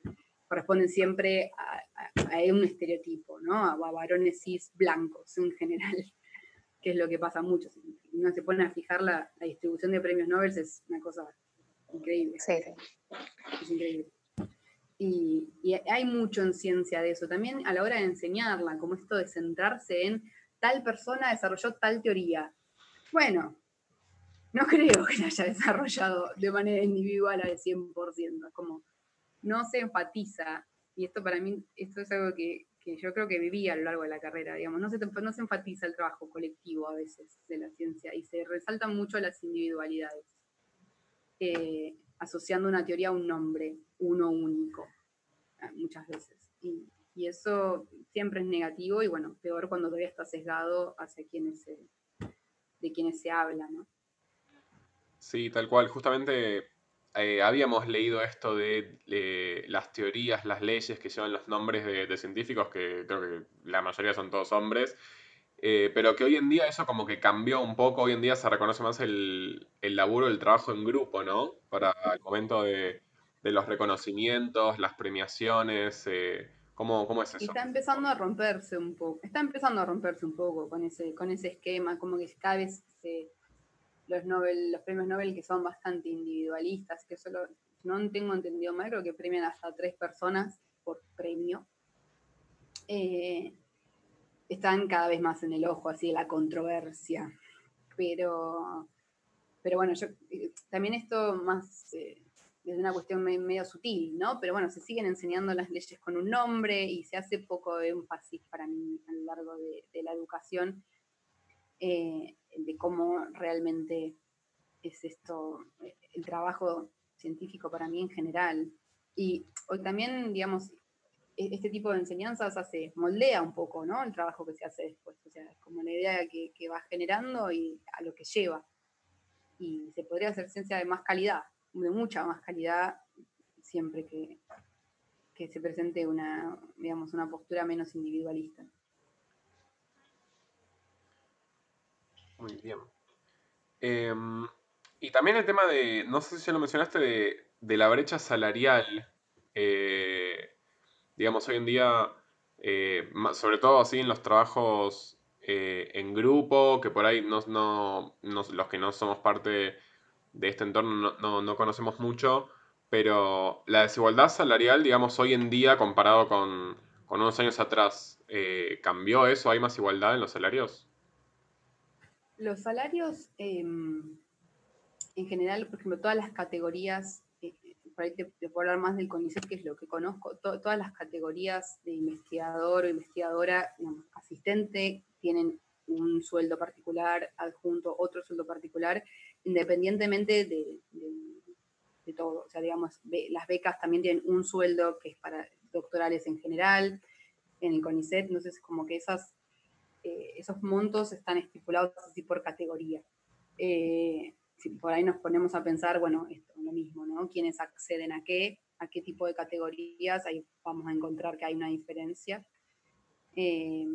corresponden siempre a, un estereotipo, ¿no? A, varones cis blancos en general, que es lo que pasa mucho. Si uno se pone a fijar la, distribución de premios Nobel es una cosa increíble. Sí, Es increíble. Y, Y hay mucho en ciencia de eso, también a la hora de enseñarla, como esto de centrarse en tal persona desarrolló tal teoría. Bueno, no creo que la haya desarrollado de manera individual al 100%, como no se enfatiza, y esto para mí, esto es algo que, yo creo que viví a lo largo de la carrera, digamos, no se, no se enfatiza el trabajo colectivo a veces de la ciencia y se resaltan mucho las individualidades, eh, asociando una teoría a un nombre, uno único, ah, muchas veces. Y, eso siempre es negativo y bueno, peor cuando todavía está sesgado hacia quienes se, de quienes se habla, ¿no? Sí, tal cual. Justamente eh, habíamos leído esto de las teorías, las leyes que llevan los nombres de, científicos, que creo que la mayoría son todos hombres, eh, pero que hoy en día eso como que cambió un poco, hoy en día se reconoce más el, laburo, el trabajo en grupo, ¿no? Para el momento de, los reconocimientos, las premiaciones, eh, ¿cómo, ¿cómo, es eso? está empezando a romperse un poco, está empezando a romperse un poco con ese, con ese esquema, como que cada vez se los, Nobel, los premios Nobel que son bastante individualistas, que solo, no tengo entendido mal, creo que premian hasta tres personas por premio. Eh, están cada vez más en el ojo, así, de la controversia. Pero, pero bueno, yo, eh, también esto más eh, es una cuestión medio, sutil, ¿no? Pero bueno, se siguen enseñando las leyes con un nombre y se hace poco énfasis para mí a lo largo de, la educación de cómo realmente es esto, el trabajo científico para mí en general. Y hoy también, digamos, este tipo de enseñanzas hace, moldea un poco, ¿no? El trabajo que se hace después. O sea, es como la idea que, que va generando y a lo que lleva. Y se podría hacer ciencia de más calidad, de mucha más calidad, siempre que, que se presente una, digamos, una postura menos individualista. Muy bien. Em, y también el tema de, no sé si ya lo mencionaste, de, la brecha salarial. Eh, digamos, hoy en día, eh, sobre todo así en los trabajos eh, en grupo, que por ahí no, no, los que no somos parte de este entorno no, conocemos mucho, pero la desigualdad salarial, digamos, hoy en día comparado con, con unos años atrás, ¿cambió eso? ¿Hay más igualdad en los salarios? Los salarios, em, en general, por ejemplo, todas las categorías, eh, por ahí te, puedo hablar más del CONICET, que es lo que conozco, todas las categorías de investigador o investigadora, asistente, tienen un sueldo particular, adjunto otro sueldo particular, independientemente de, de todo. O sea, digamos, las becas también tienen un sueldo que es para doctorales en general, en el CONICET, entonces como que esas eh, esos montos están estipulados así por categoría. Eh, si por ahí nos ponemos a pensar, bueno, lo mismo, ¿no? ¿Quiénes acceden a qué? ¿A qué tipo de categorías? Ahí vamos a encontrar que hay una diferencia. Eh,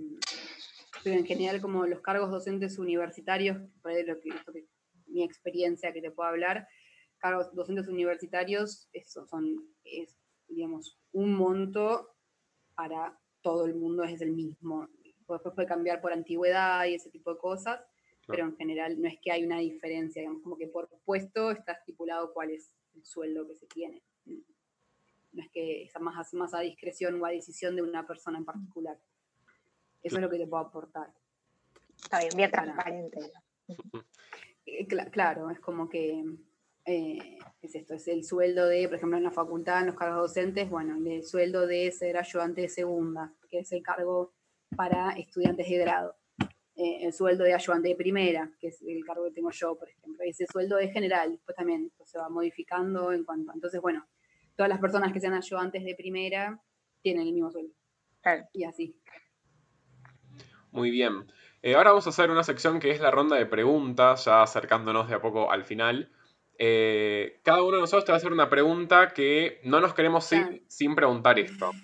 pero en general, como los cargos docentes universitarios, por ahí lo que, mi experiencia que te puedo hablar, cargos docentes universitarios, eso son, es, digamos, un monto para todo el mundo, es el mismo después puede cambiar por antigüedad y ese tipo de cosas, pero en general no es que hay una diferencia, digamos, como que por puesto está estipulado cuál es el sueldo que se tiene. No es que es más, más a discreción o a decisión de una persona en particular. Eso es lo que te puedo aportar. Está bien, bien transparente. Eh, claro, es como que eh, es esto, es el sueldo de, por ejemplo, en la facultad, en los cargos docentes, bueno, el sueldo de ser ayudante de segunda, que es el cargo para estudiantes de grado. Eh, el sueldo de ayudante de primera, que es el cargo que tengo yo, por ejemplo. Ese sueldo de general, después también se va modificando en cuanto. Entonces, bueno, todas las personas que sean ayudantes de primera tienen el mismo sueldo. Y así. Muy bien. Eh, ahora vamos a hacer una sección que es la ronda de preguntas, ya acercándonos de a poco al final. Eh, cada uno de nosotros te va a hacer una pregunta que no nos queremos ir sin preguntar esto.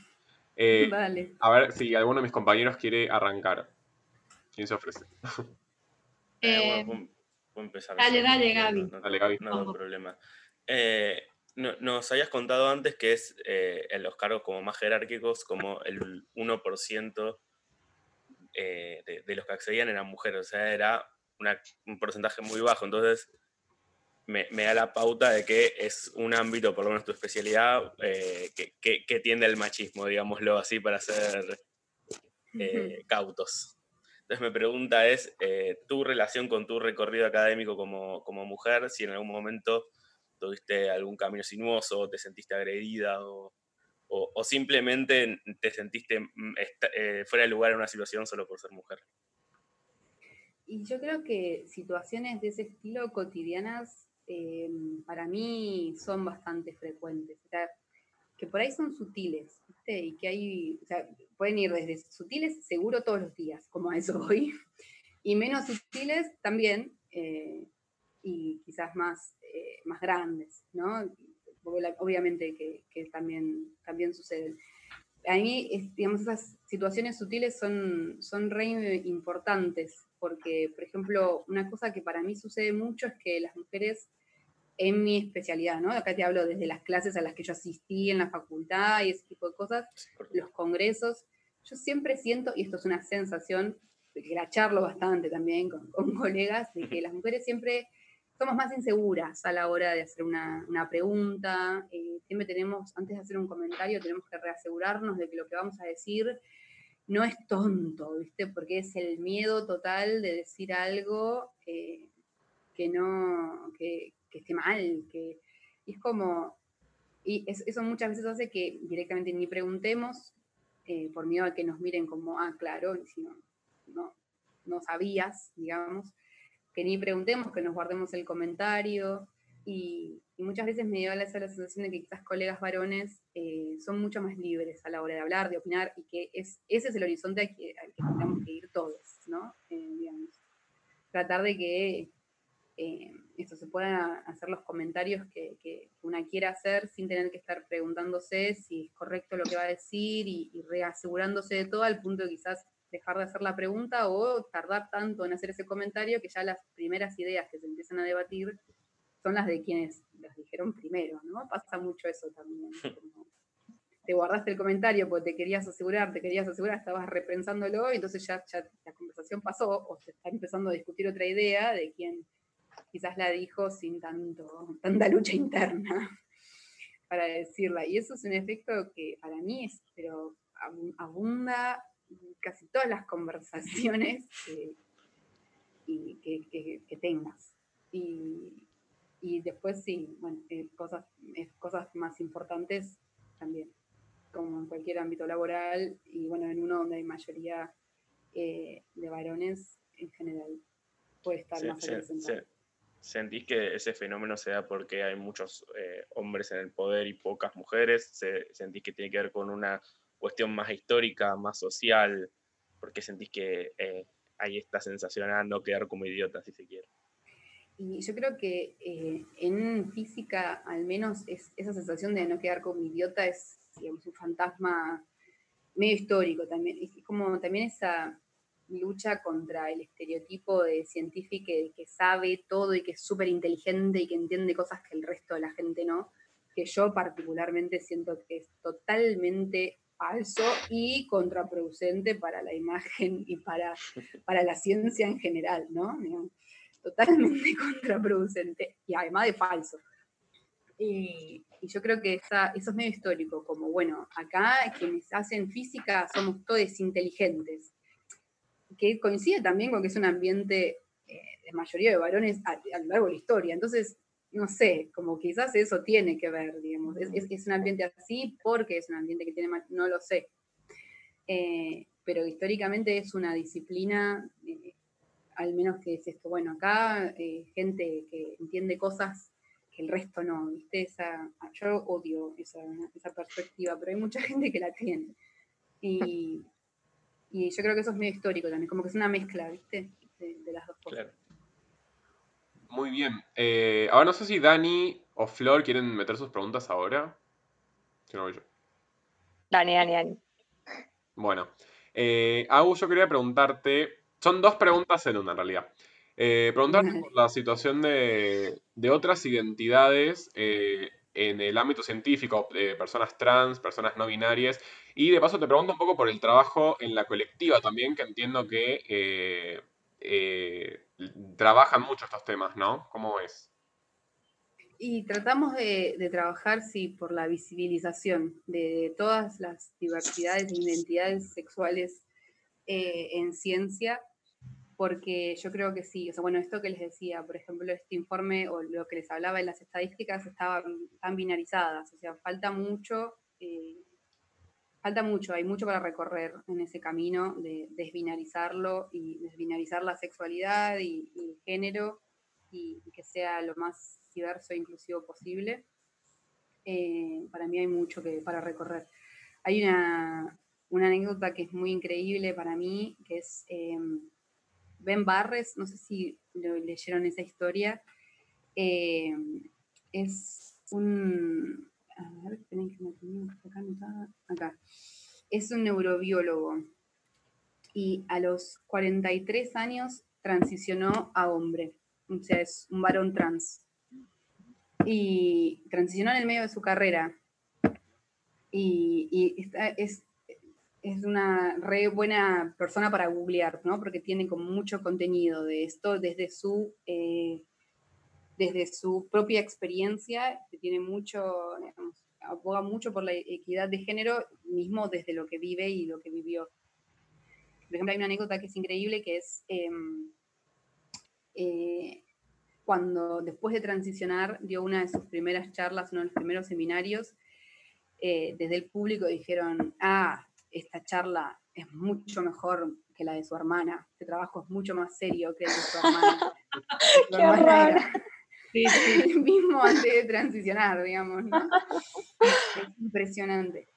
Eh, a ver si alguno de mis compañeros quiere arrancar. ¿Quién se ofrece? Eh, eh empezar. Dale, dale, Gaby. No, dale, Gaby. No, no problema. Eh, nos habías contado antes que es en los cargos como más jerárquicos, como el 1% de, de, los que accedían eran mujeres, o sea, era un porcentaje muy bajo. Entonces, me, da la pauta de que es un ámbito, por lo menos tu especialidad, eh, que, tiende al machismo, digámoslo así, para ser eh, cautos. Entonces mi pregunta es, eh, tu relación con tu recorrido académico como, mujer, si en algún momento tuviste algún camino sinuoso, te sentiste agredida o, simplemente te sentiste mm, fuera de lugar en una situación solo por ser mujer. Y yo creo que situaciones de ese estilo cotidianas em, para mí son bastante frecuentes. O sea, que por ahí son sutiles, ¿viste? Y que hay, o sea, pueden ir desde sutiles seguro todos los días, como a eso voy, y menos sutiles también, eh, y quizás más, eh, más grandes, ¿no? Obviamente que, que, también, también suceden. A mí, digamos, esas situaciones sutiles son, son re importantes porque, por ejemplo, una cosa que para mí sucede mucho es que las mujeres, en mi especialidad, ¿no? Acá te hablo desde las clases a las que yo asistí en la facultad y ese tipo de cosas, los congresos, yo siempre siento, y esto es una sensación, que la charlo bastante también con, colegas, de que las mujeres siempre somos más inseguras a la hora de hacer una, pregunta, eh, siempre tenemos, antes de hacer un comentario, tenemos que reasegurarnos de que lo que vamos a decir no es tonto, ¿viste? Porque es el miedo total de decir algo que no, que, esté mal, que y es como, y eso muchas veces hace que directamente ni preguntemos eh, por miedo a que nos miren como, ah, claro, si no, no, sabías, digamos, que ni preguntemos, que nos guardemos el comentario, y, muchas veces me dio la, sensación de que quizás colegas varones eh, son mucho más libres a la hora de hablar, de opinar, y que es, ese es el horizonte al que, tenemos que ir todos, ¿no? Eh, digamos. Tratar de que esto se puedan hacer los comentarios que, que, una quiera hacer sin tener que estar preguntándose si es correcto lo que va a decir y, y reasegurándose de todo al punto de quizás dejar de hacer la pregunta o tardar tanto en hacer ese comentario que ya las primeras ideas que se empiezan a debatir son las de quienes las dijeron primero, ¿no? Pasa mucho eso también. te guardaste el comentario porque te querías asegurar, te querías asegurar, estabas repensándolo y entonces ya, la conversación pasó o se está empezando a discutir otra idea de quien quizás la dijo sin tanto, tanta lucha interna para decirla. Y eso es un efecto que para mí es, pero abunda casi todas las conversaciones que, y que, que tengas. Y, y después sí, bueno, eh, cosas, eh, cosas más importantes también, como en cualquier ámbito laboral y bueno, en uno donde hay mayoría eh, de varones en general puede estar más representado. ¿Sentís que ese fenómeno se da porque hay muchos hombres en el poder y pocas mujeres? ¿Sentís que tiene que ver con una cuestión más histórica, más social? porque sentís que hay esta sensación a no quedar como idiota, si se quiere? Y yo creo que eh, en física, al menos, es, esa sensación de no quedar como idiota es, un fantasma medio histórico también. Es como también esa lucha contra el estereotipo de científico que, que sabe todo y que es súper inteligente y que entiende cosas que el resto de la gente no, que yo particularmente siento que es totalmente falso y contraproducente para la imagen y para, para la ciencia en general, ¿no? totalmente contraproducente y además de falso. Y, yo creo que esa, eso es medio histórico, como bueno, acá quienes hacen física somos todos inteligentes, que coincide también con que es un ambiente eh, de mayoría de varones a, lo largo de la historia. Entonces, no sé, como quizás eso tiene que ver, digamos, es, es, un ambiente así porque es un ambiente que tiene, no lo sé. Eh, pero históricamente es una disciplina eh, al menos que es esto, bueno, acá gente que entiende cosas que el resto no, ¿viste? Esa, yo odio esa, perspectiva, pero hay mucha gente que la tiene. Y, yo creo que eso es medio histórico también, como que es una mezcla, ¿viste? De, las dos cosas. Muy bien. Eh, ahora no sé si Dani o Flor quieren meter sus preguntas ahora. Si no, yo. Dani, Dani, Dani. Bueno. Eh, yo quería preguntarte son dos preguntas en una, en realidad. Eh, preguntarte por la situación de, otras identidades eh, en el ámbito científico, de personas trans, personas no binarias, y de paso te pregunto un poco por el trabajo en la colectiva también, que entiendo que eh, trabajan mucho estos temas, ¿no? ¿Cómo es? Y tratamos de, de trabajar, sí, por la visibilización de todas las diversidades e identidades sexuales eh, en ciencia, porque yo creo que sí, o sea, bueno, esto que les decía, por ejemplo, este informe o lo que les hablaba en las estadísticas estaban tan binarizadas, o sea, falta mucho, eh, falta mucho, hay mucho para recorrer en ese camino de desbinarizarlo y desbinarizar la sexualidad y, el género y, que sea lo más diverso e inclusivo posible. Eh, para mí hay mucho que, para recorrer. Hay una, una anécdota que es muy increíble para mí, que es eh, Ben Barres, no sé si lo leyeron esa historia, eh, es un... A ver, que. Acá. Es un neurobiólogo y a los 43 años transicionó a hombre, o sea, es un varón trans y transicionó en el medio de su carrera. Y, y está- es, es una re buena persona para googlear, ¿no? Porque tiene como mucho contenido de esto desde su, eh, desde su propia experiencia, que tiene mucho, digamos, aboga mucho por la equidad de género, mismo desde lo que vive y lo que vivió. Por ejemplo, hay una anécdota que es increíble, que es em, eh, cuando después de transicionar dio una de sus primeras charlas, uno de los primeros seminarios, eh, desde el público dijeron, ah, esta charla es mucho mejor que la de su hermana, este trabajo es mucho más serio que el de su hermana. Su Qué hermana era Sí, sí. el mismo antes de transicionar, digamos. ¿no? Es impresionante.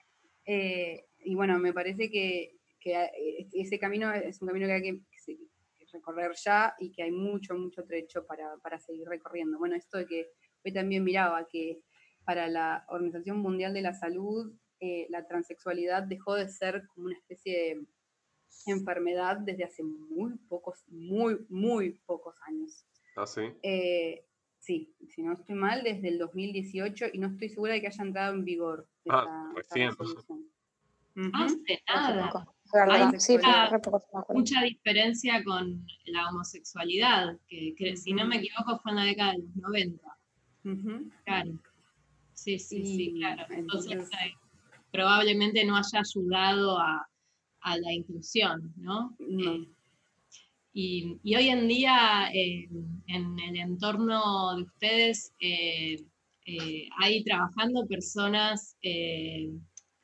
Eh, y bueno, me parece que, que, eh, ese camino es un camino que hay que recorrer ya y que hay mucho, mucho trecho para, para seguir recorriendo. Bueno, esto de que hoy también miraba que para la Organización Mundial de la Salud, eh, la transexualidad dejó de ser como una especie de enfermedad desde hace muy pocos, muy, muy pocos años. ¿Ah, sí? Eh, sí, si no estoy mal, desde el 2018 y no estoy segura de que haya entrado en vigor Ah, recién. resolución. Ujú. Hace Hace nada. Hay sí, mucha- diferencia con la homosexualidad, que, que si no me equivoco fue en la década de los 90. Ujú. Claro. Sí, sí, sí, claro. Entonces, entonces- probablemente no haya ayudado a, a la inclusión, ¿no? No. Eh, y, y hoy en día, eh, en el entorno de ustedes, eh, ¿hay trabajando personas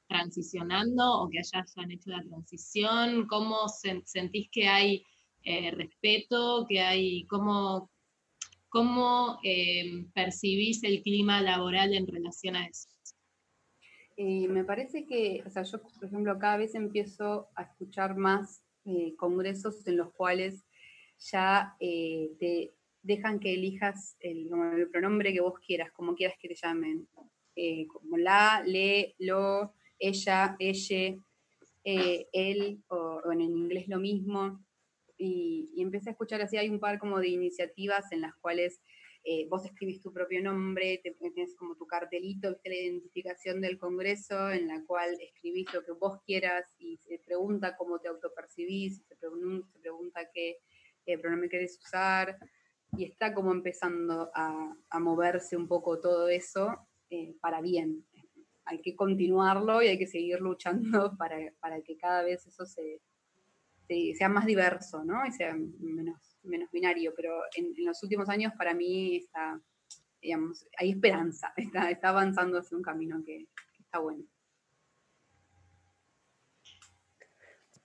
transicionando o que ya hayan hecho la transición? ¿Cómo sen- sentís que hay respeto, que hay, cómo, cómo percibís el clima laboral en relación a eso? Y me parece que, o sea, yo, por ejemplo, cada vez empiezo a escuchar más eh, congresos en los cuales ya eh, te dejan que elijas el, pronombre que vos quieras, como quieras que te llamen. Eh, como la, le, lo, ella, ella, eh, él, o, o en inglés lo mismo. Y, y empecé a escuchar así, hay un par como de iniciativas en las cuales eh, vos escribís tu propio nombre, te, tienes como tu cartelito, ¿viste? la identificación del Congreso, en la cual escribís lo que vos quieras y se pregunta cómo te autopercibís, se, pregun- se pregunta qué eh, pronombre querés usar, y está como empezando a, moverse un poco todo eso eh, para bien. Hay que continuarlo y hay que seguir luchando para, para que cada vez eso se- sea más diverso, ¿no? Y sea menos, menos binario, pero en, los últimos años para mí está, digamos, hay esperanza, está, avanzando hacia un camino que, está bueno.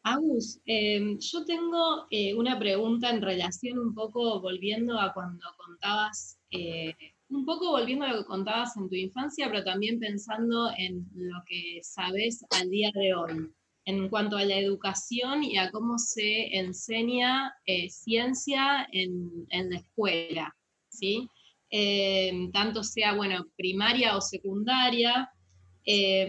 Agus, eh, yo tengo eh, una pregunta en relación un poco volviendo a cuando contabas, eh, un poco volviendo a lo que contabas en tu infancia, pero también pensando en lo que sabes al día de hoy, en cuanto a la educación y a cómo se enseña eh, ciencia en, en la escuela, ¿sí? Eh, tanto sea, bueno, primaria o secundaria. Eh,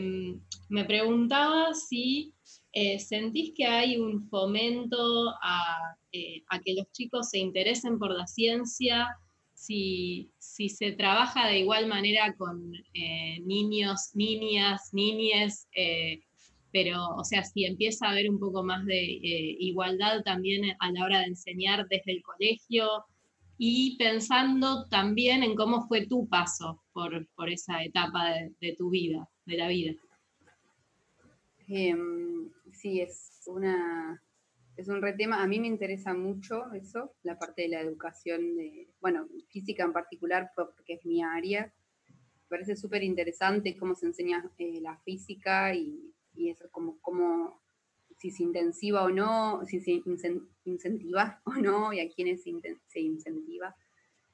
me preguntaba si eh, ¿sentís que hay un fomento a, eh, a que los chicos se interesen por la ciencia? Si, si se trabaja de igual manera con niños, niñas, niñes, pero, o sea, si empieza a haber un poco más de eh, igualdad también a la hora de enseñar desde el colegio, y pensando también en cómo fue tu paso por, por esa etapa de, tu vida, de la vida. Em, sí, es una es un retema. A mí me interesa mucho eso, la parte de la educación, de, bueno, física en particular, porque es mi área. Me parece súper interesante cómo se enseña eh, la física y, y eso, como, como si se intensiva o no, si se incentiva o no y a quiénes se incentiva.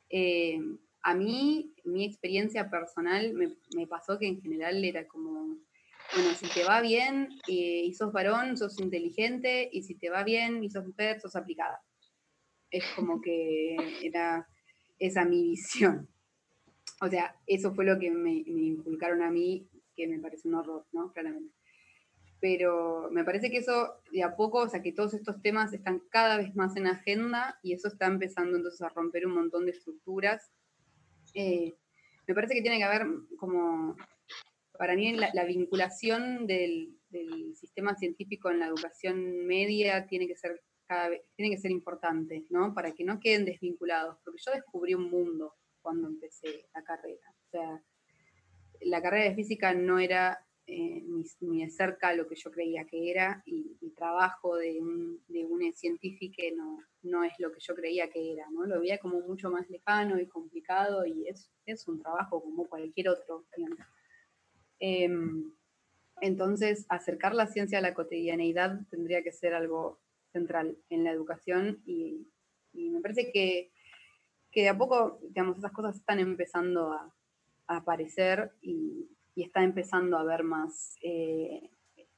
Eh, a mí, mi experiencia personal, me, me, pasó que en general era como, bueno, si te va bien eh, y sos varón, sos inteligente, y si te va bien y sos mujer, sos aplicada. Es como que era esa mi visión. O sea, eso fue lo que me, me inculcaron a mí, que me parece un horror, ¿no? Claramente pero me parece que eso de a poco, o sea, que todos estos temas están cada vez más en agenda y eso está empezando entonces a romper un montón de estructuras. Eh, me parece que tiene que haber como, para mí la, vinculación del, sistema científico en la educación media tiene que ser cada vez, tiene que ser importante, ¿no? Para que no queden desvinculados, porque yo descubrí un mundo cuando empecé la carrera. O sea, la carrera de física no era eh, ni, de cerca lo que yo creía que era y, trabajo de un, de científico no, no es lo que yo creía que era, ¿no? Lo veía como mucho más lejano y complicado y es, es un trabajo como cualquier otro. Em, entonces, acercar la ciencia a la cotidianeidad tendría que ser algo central en la educación y, me parece que, que, de a poco, digamos, esas cosas están empezando a, a aparecer y, y está empezando a ver más, eh,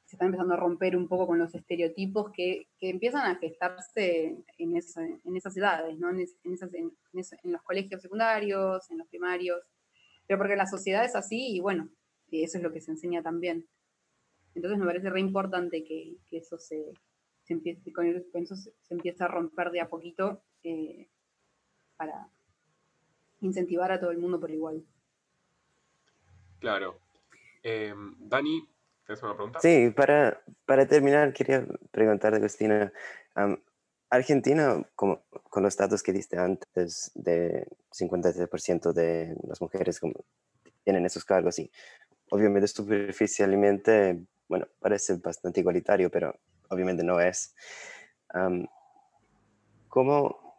se está empezando a romper un poco con los estereotipos que, que empiezan a gestarse en, en esas edades, ¿no? en, esas, en, los colegios secundarios, en los primarios, pero porque la sociedad es así y bueno, eso es lo que se enseña también. Entonces me parece re importante que, que eso se, se empiece, con eso se, empiece a romper de a poquito eh, para incentivar a todo el mundo por igual. Claro. Em, Dani, ¿tienes una pregunta? Sí, para, para terminar, quería preguntar Agustina. Argentina, como, con los datos que diste antes, de 53% de las mujeres tienen esos cargos y obviamente superficialmente, bueno, parece bastante igualitario, pero obviamente no es. ¿Cómo,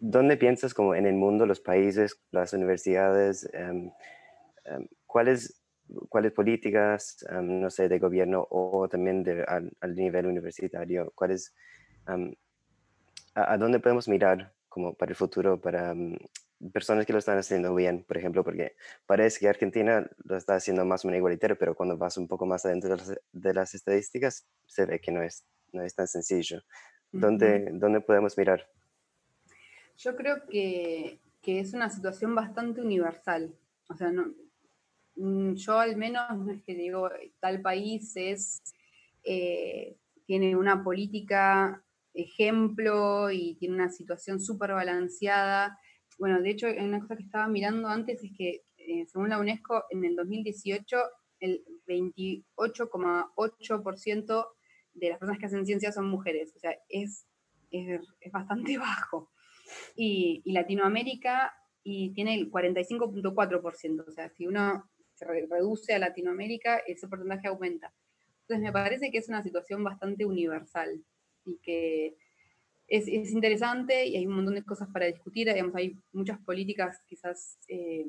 dónde piensas como en el mundo, los países, las universidades, em, em, cuáles cuáles políticas, no sé, de gobierno o también de, al, nivel universitario, cuáles, a, dónde podemos mirar como para el futuro, para personas que lo están haciendo bien, por ejemplo, porque parece que Argentina lo está haciendo más o menos igualitario, pero cuando vas un poco más adentro de las, estadísticas, se ve que no es, no es tan sencillo. ¿Dónde, ¿Dónde podemos mirar? Yo creo que, que es una situación bastante universal. O sea, no, yo al menos no es que digo, tal país es, eh, tiene una política ejemplo y tiene una situación súper balanceada. Bueno, de hecho, una cosa que estaba mirando antes es que, eh, según la UNESCO, en el 2018, el 28,8% de las personas que hacen ciencia son mujeres. O sea, es, es, bastante bajo. Y, y Latinoamérica y tiene el 45.4%. O sea, si uno se reduce a Latinoamérica, ese porcentaje aumenta. Entonces me parece que es una situación bastante universal y que es, es interesante y hay un montón de cosas para discutir. Digamos, hay muchas políticas quizás, eh,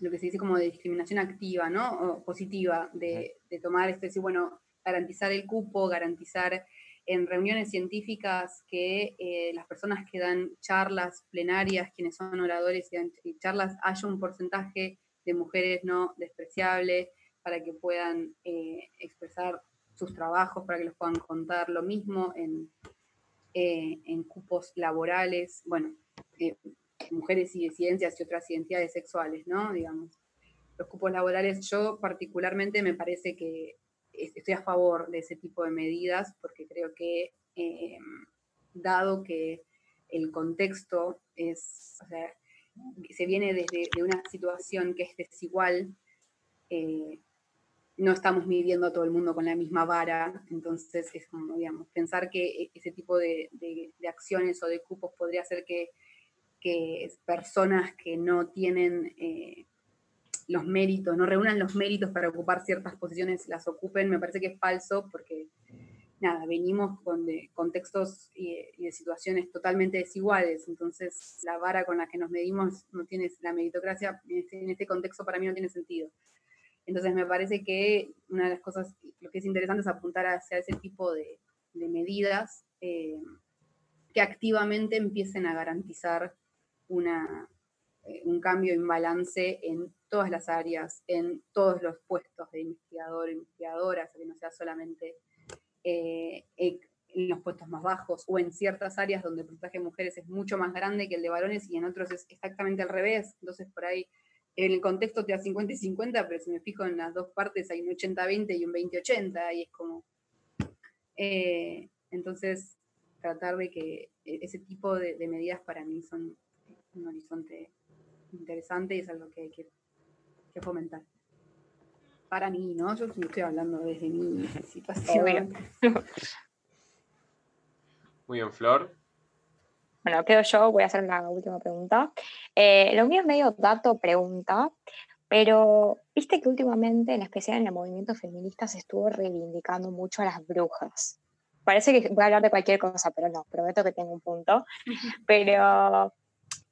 lo que se dice como de discriminación activa, ¿no? O positiva, de, de tomar, este, decir, bueno, garantizar el cupo, garantizar en reuniones científicas que eh, las personas que dan charlas plenarias, quienes son oradores y dan charlas, haya un porcentaje de mujeres no despreciables, para que puedan eh, expresar sus trabajos, para que los puedan contar. Lo mismo en, eh, en cupos laborales, bueno, eh, mujeres y disidencias y otras identidades sexuales, ¿no? Digamos, los cupos laborales, yo particularmente me parece que estoy a favor de ese tipo de medidas porque creo que, dado que el contexto es, se viene desde de una situación que es desigual, eh, no estamos midiendo a todo el mundo con la misma vara, entonces es como, digamos, pensar que e, ese tipo de, acciones o de cupos podría hacer que, personas que no tienen eh, los méritos, no reúnan los méritos para ocupar ciertas posiciones, las ocupen, me parece que es falso porque, nada, venimos con de, contextos y, de situaciones totalmente desiguales, entonces la vara con la que nos medimos no tiene, la meritocracia en este, este contexto para mí no tiene sentido. Entonces me parece que una de las cosas, lo que es interesante es apuntar hacia ese tipo de, medidas eh, que activamente empiecen a garantizar una, eh, un cambio en balance en todas las áreas, en todos los puestos de investigador, investigadoras, que no sea solamente eh, en los puestos más bajos o en ciertas áreas donde el porcentaje de mujeres es mucho más grande que el de varones y en otros es exactamente al revés. Entonces por ahí en el contexto te da 50 y 50, pero si me fijo en las dos partes hay un 80-20 y un 20-80 y es como... Eh, entonces, tratar de que ese tipo de, medidas para mí son un horizonte interesante y es algo que hay que, fomentar. Para mí, ¿no? Yo estoy hablando desde mi situación. Muy bien, Flor. Bueno, quedo yo, voy a hacer la última pregunta. Eh, lo mío es medio dato pregunta, pero viste que últimamente, en especial en el movimiento feminista, se estuvo reivindicando mucho a las brujas. Parece que voy a hablar de cualquier cosa, pero no, prometo que tengo un punto. Pero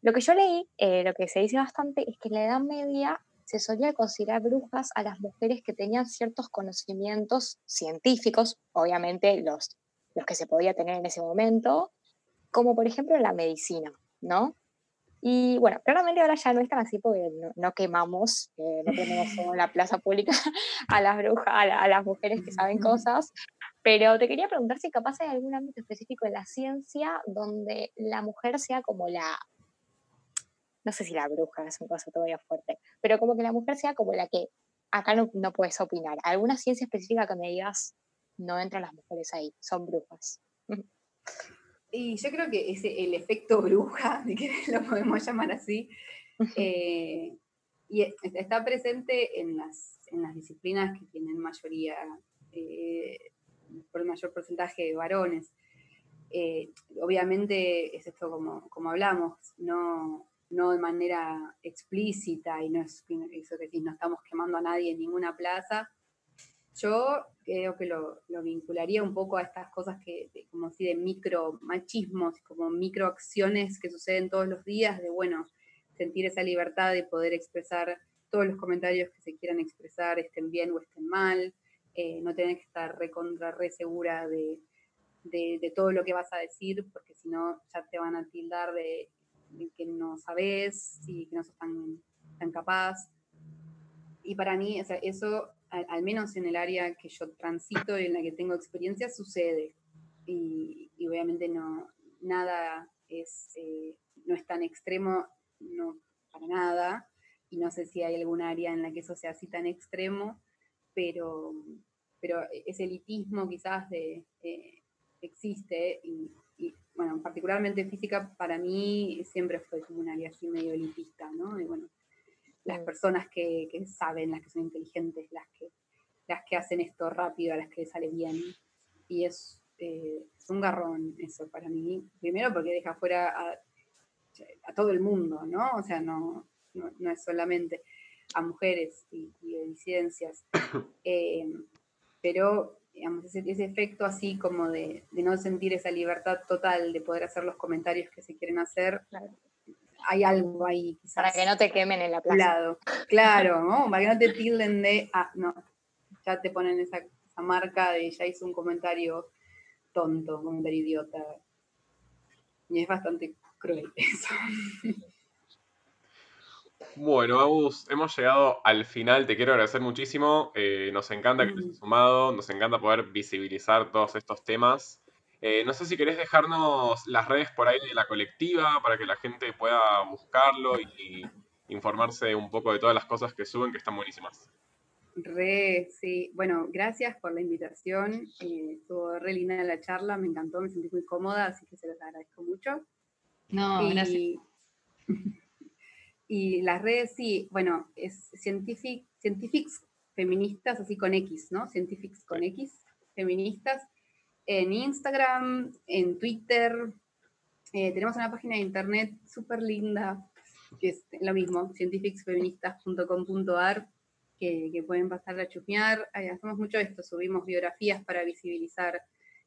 lo que yo leí, eh, lo que se dice bastante, es que en la Edad Media se solía considerar brujas a las mujeres que tenían ciertos conocimientos científicos, obviamente los, los que se podía tener en ese momento, como por ejemplo la medicina, ¿no? Y bueno, claramente ahora ya no están así porque no, quemamos, eh, no tenemos en la plaza pública a las brujas, a, las mujeres que saben cosas, pero te quería preguntar si capaz hay algún ámbito específico de la ciencia donde la mujer sea como la, no sé si la bruja es un caso todavía fuerte, pero como que la mujer sea como la que acá no, no puedes opinar. ¿Alguna ciencia específica que me digas no entran las mujeres ahí, son brujas? Y yo creo que ese, el efecto bruja, de que lo podemos llamar así, eh, y está presente en las, en las disciplinas que tienen mayoría, eh, por el mayor porcentaje de varones. Eh, obviamente es esto como, como hablamos, no, no de manera explícita y no es eso que no estamos quemando a nadie en ninguna plaza, yo creo que lo, vincularía un poco a estas cosas que, como si de micro machismos, como micro acciones que suceden todos los días, de bueno, sentir esa libertad de poder expresar todos los comentarios que se quieran expresar, estén bien o estén mal, eh, no tener que estar recontra, re segura de, todo lo que vas a decir, porque si no ya te van a tildar de, que no sabes y que no sos tan, tan capaz. Y para mí, o sea, eso al, menos en el área que yo transito y en la que tengo experiencia, sucede. Y, obviamente no, nada es, eh, no es tan extremo, no para nada. Y no sé si hay algún área en la que eso sea así tan extremo, pero, pero ese elitismo quizás de, eh, existe y, bueno, particularmente física para mí siempre fue como un área así medio elitista, ¿no? Y bueno, las personas que, saben, las que son inteligentes, las que, las que hacen esto rápido, a las que les sale bien. Y es, eh, es un garrón eso para mí. Primero porque deja fuera a, todo el mundo, ¿no? O sea, no, no, es solamente a mujeres y, disidencias. Eh, pero digamos, ese, ese, efecto así como de, no sentir esa libertad total de poder hacer los comentarios que se quieren hacer, hay algo ahí. Para que no te quemen en la plaza. Claro, ¿no? Para que no te tilden de, ah, no, ya te ponen esa, marca de ya hizo un comentario tonto, un comentario idiota. Y es bastante cruel eso. Bueno, Agus, hemos llegado al final. Te quiero agradecer muchísimo. Eh, nos encanta que te hayas sumado. Nos encanta poder visibilizar todos estos temas. Eh, no sé si querés dejarnos las redes por ahí de la colectiva para que la gente pueda buscarlo y informarse un poco de todas las cosas que suben, que están buenísimas. Re, sí. Bueno, gracias por la invitación. Eh, estuvo re linda la charla, me encantó, me sentí muy cómoda, así que se los agradezco mucho. No, gracias. Y las redes, sí, bueno, es Scientific, Scientifics feministas, así con X, ¿no? Scientifics con X, feministas, en Instagram, en Twitter. Eh, tenemos una página de internet súper linda, que es lo mismo, scientificsfeministas.com.ar, que, que, pueden pasar a chusmear. hacemos mucho esto, subimos biografías para visibilizar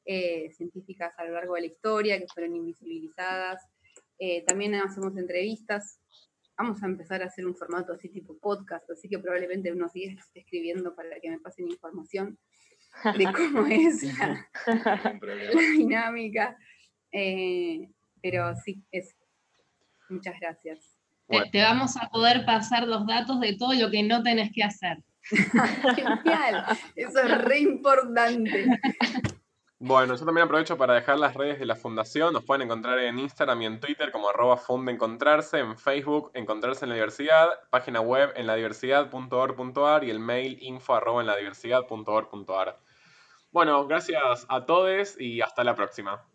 eh, científicas a lo largo de la historia que fueron invisibilizadas. Eh, también hacemos entrevistas. Vamos a empezar a hacer un formato así tipo podcast, así que probablemente unos días esté escribiendo para que me pasen información de cómo es la, dinámica. Eh, pero sí, es. Muchas gracias. Te, vamos a poder pasar los datos de todo lo que no tenés que hacer. Genial, eso es re importante. Bueno, yo también aprovecho para dejar las redes de la fundación. Nos pueden encontrar en Instagram y en Twitter como arroba fundeencontrarse, en Facebook Encontrarse en la Diversidad, página web en ladiversidad.org.ar y el mail info arroba en ladiversidad.org.ar. Bueno, gracias a todos y hasta la próxima.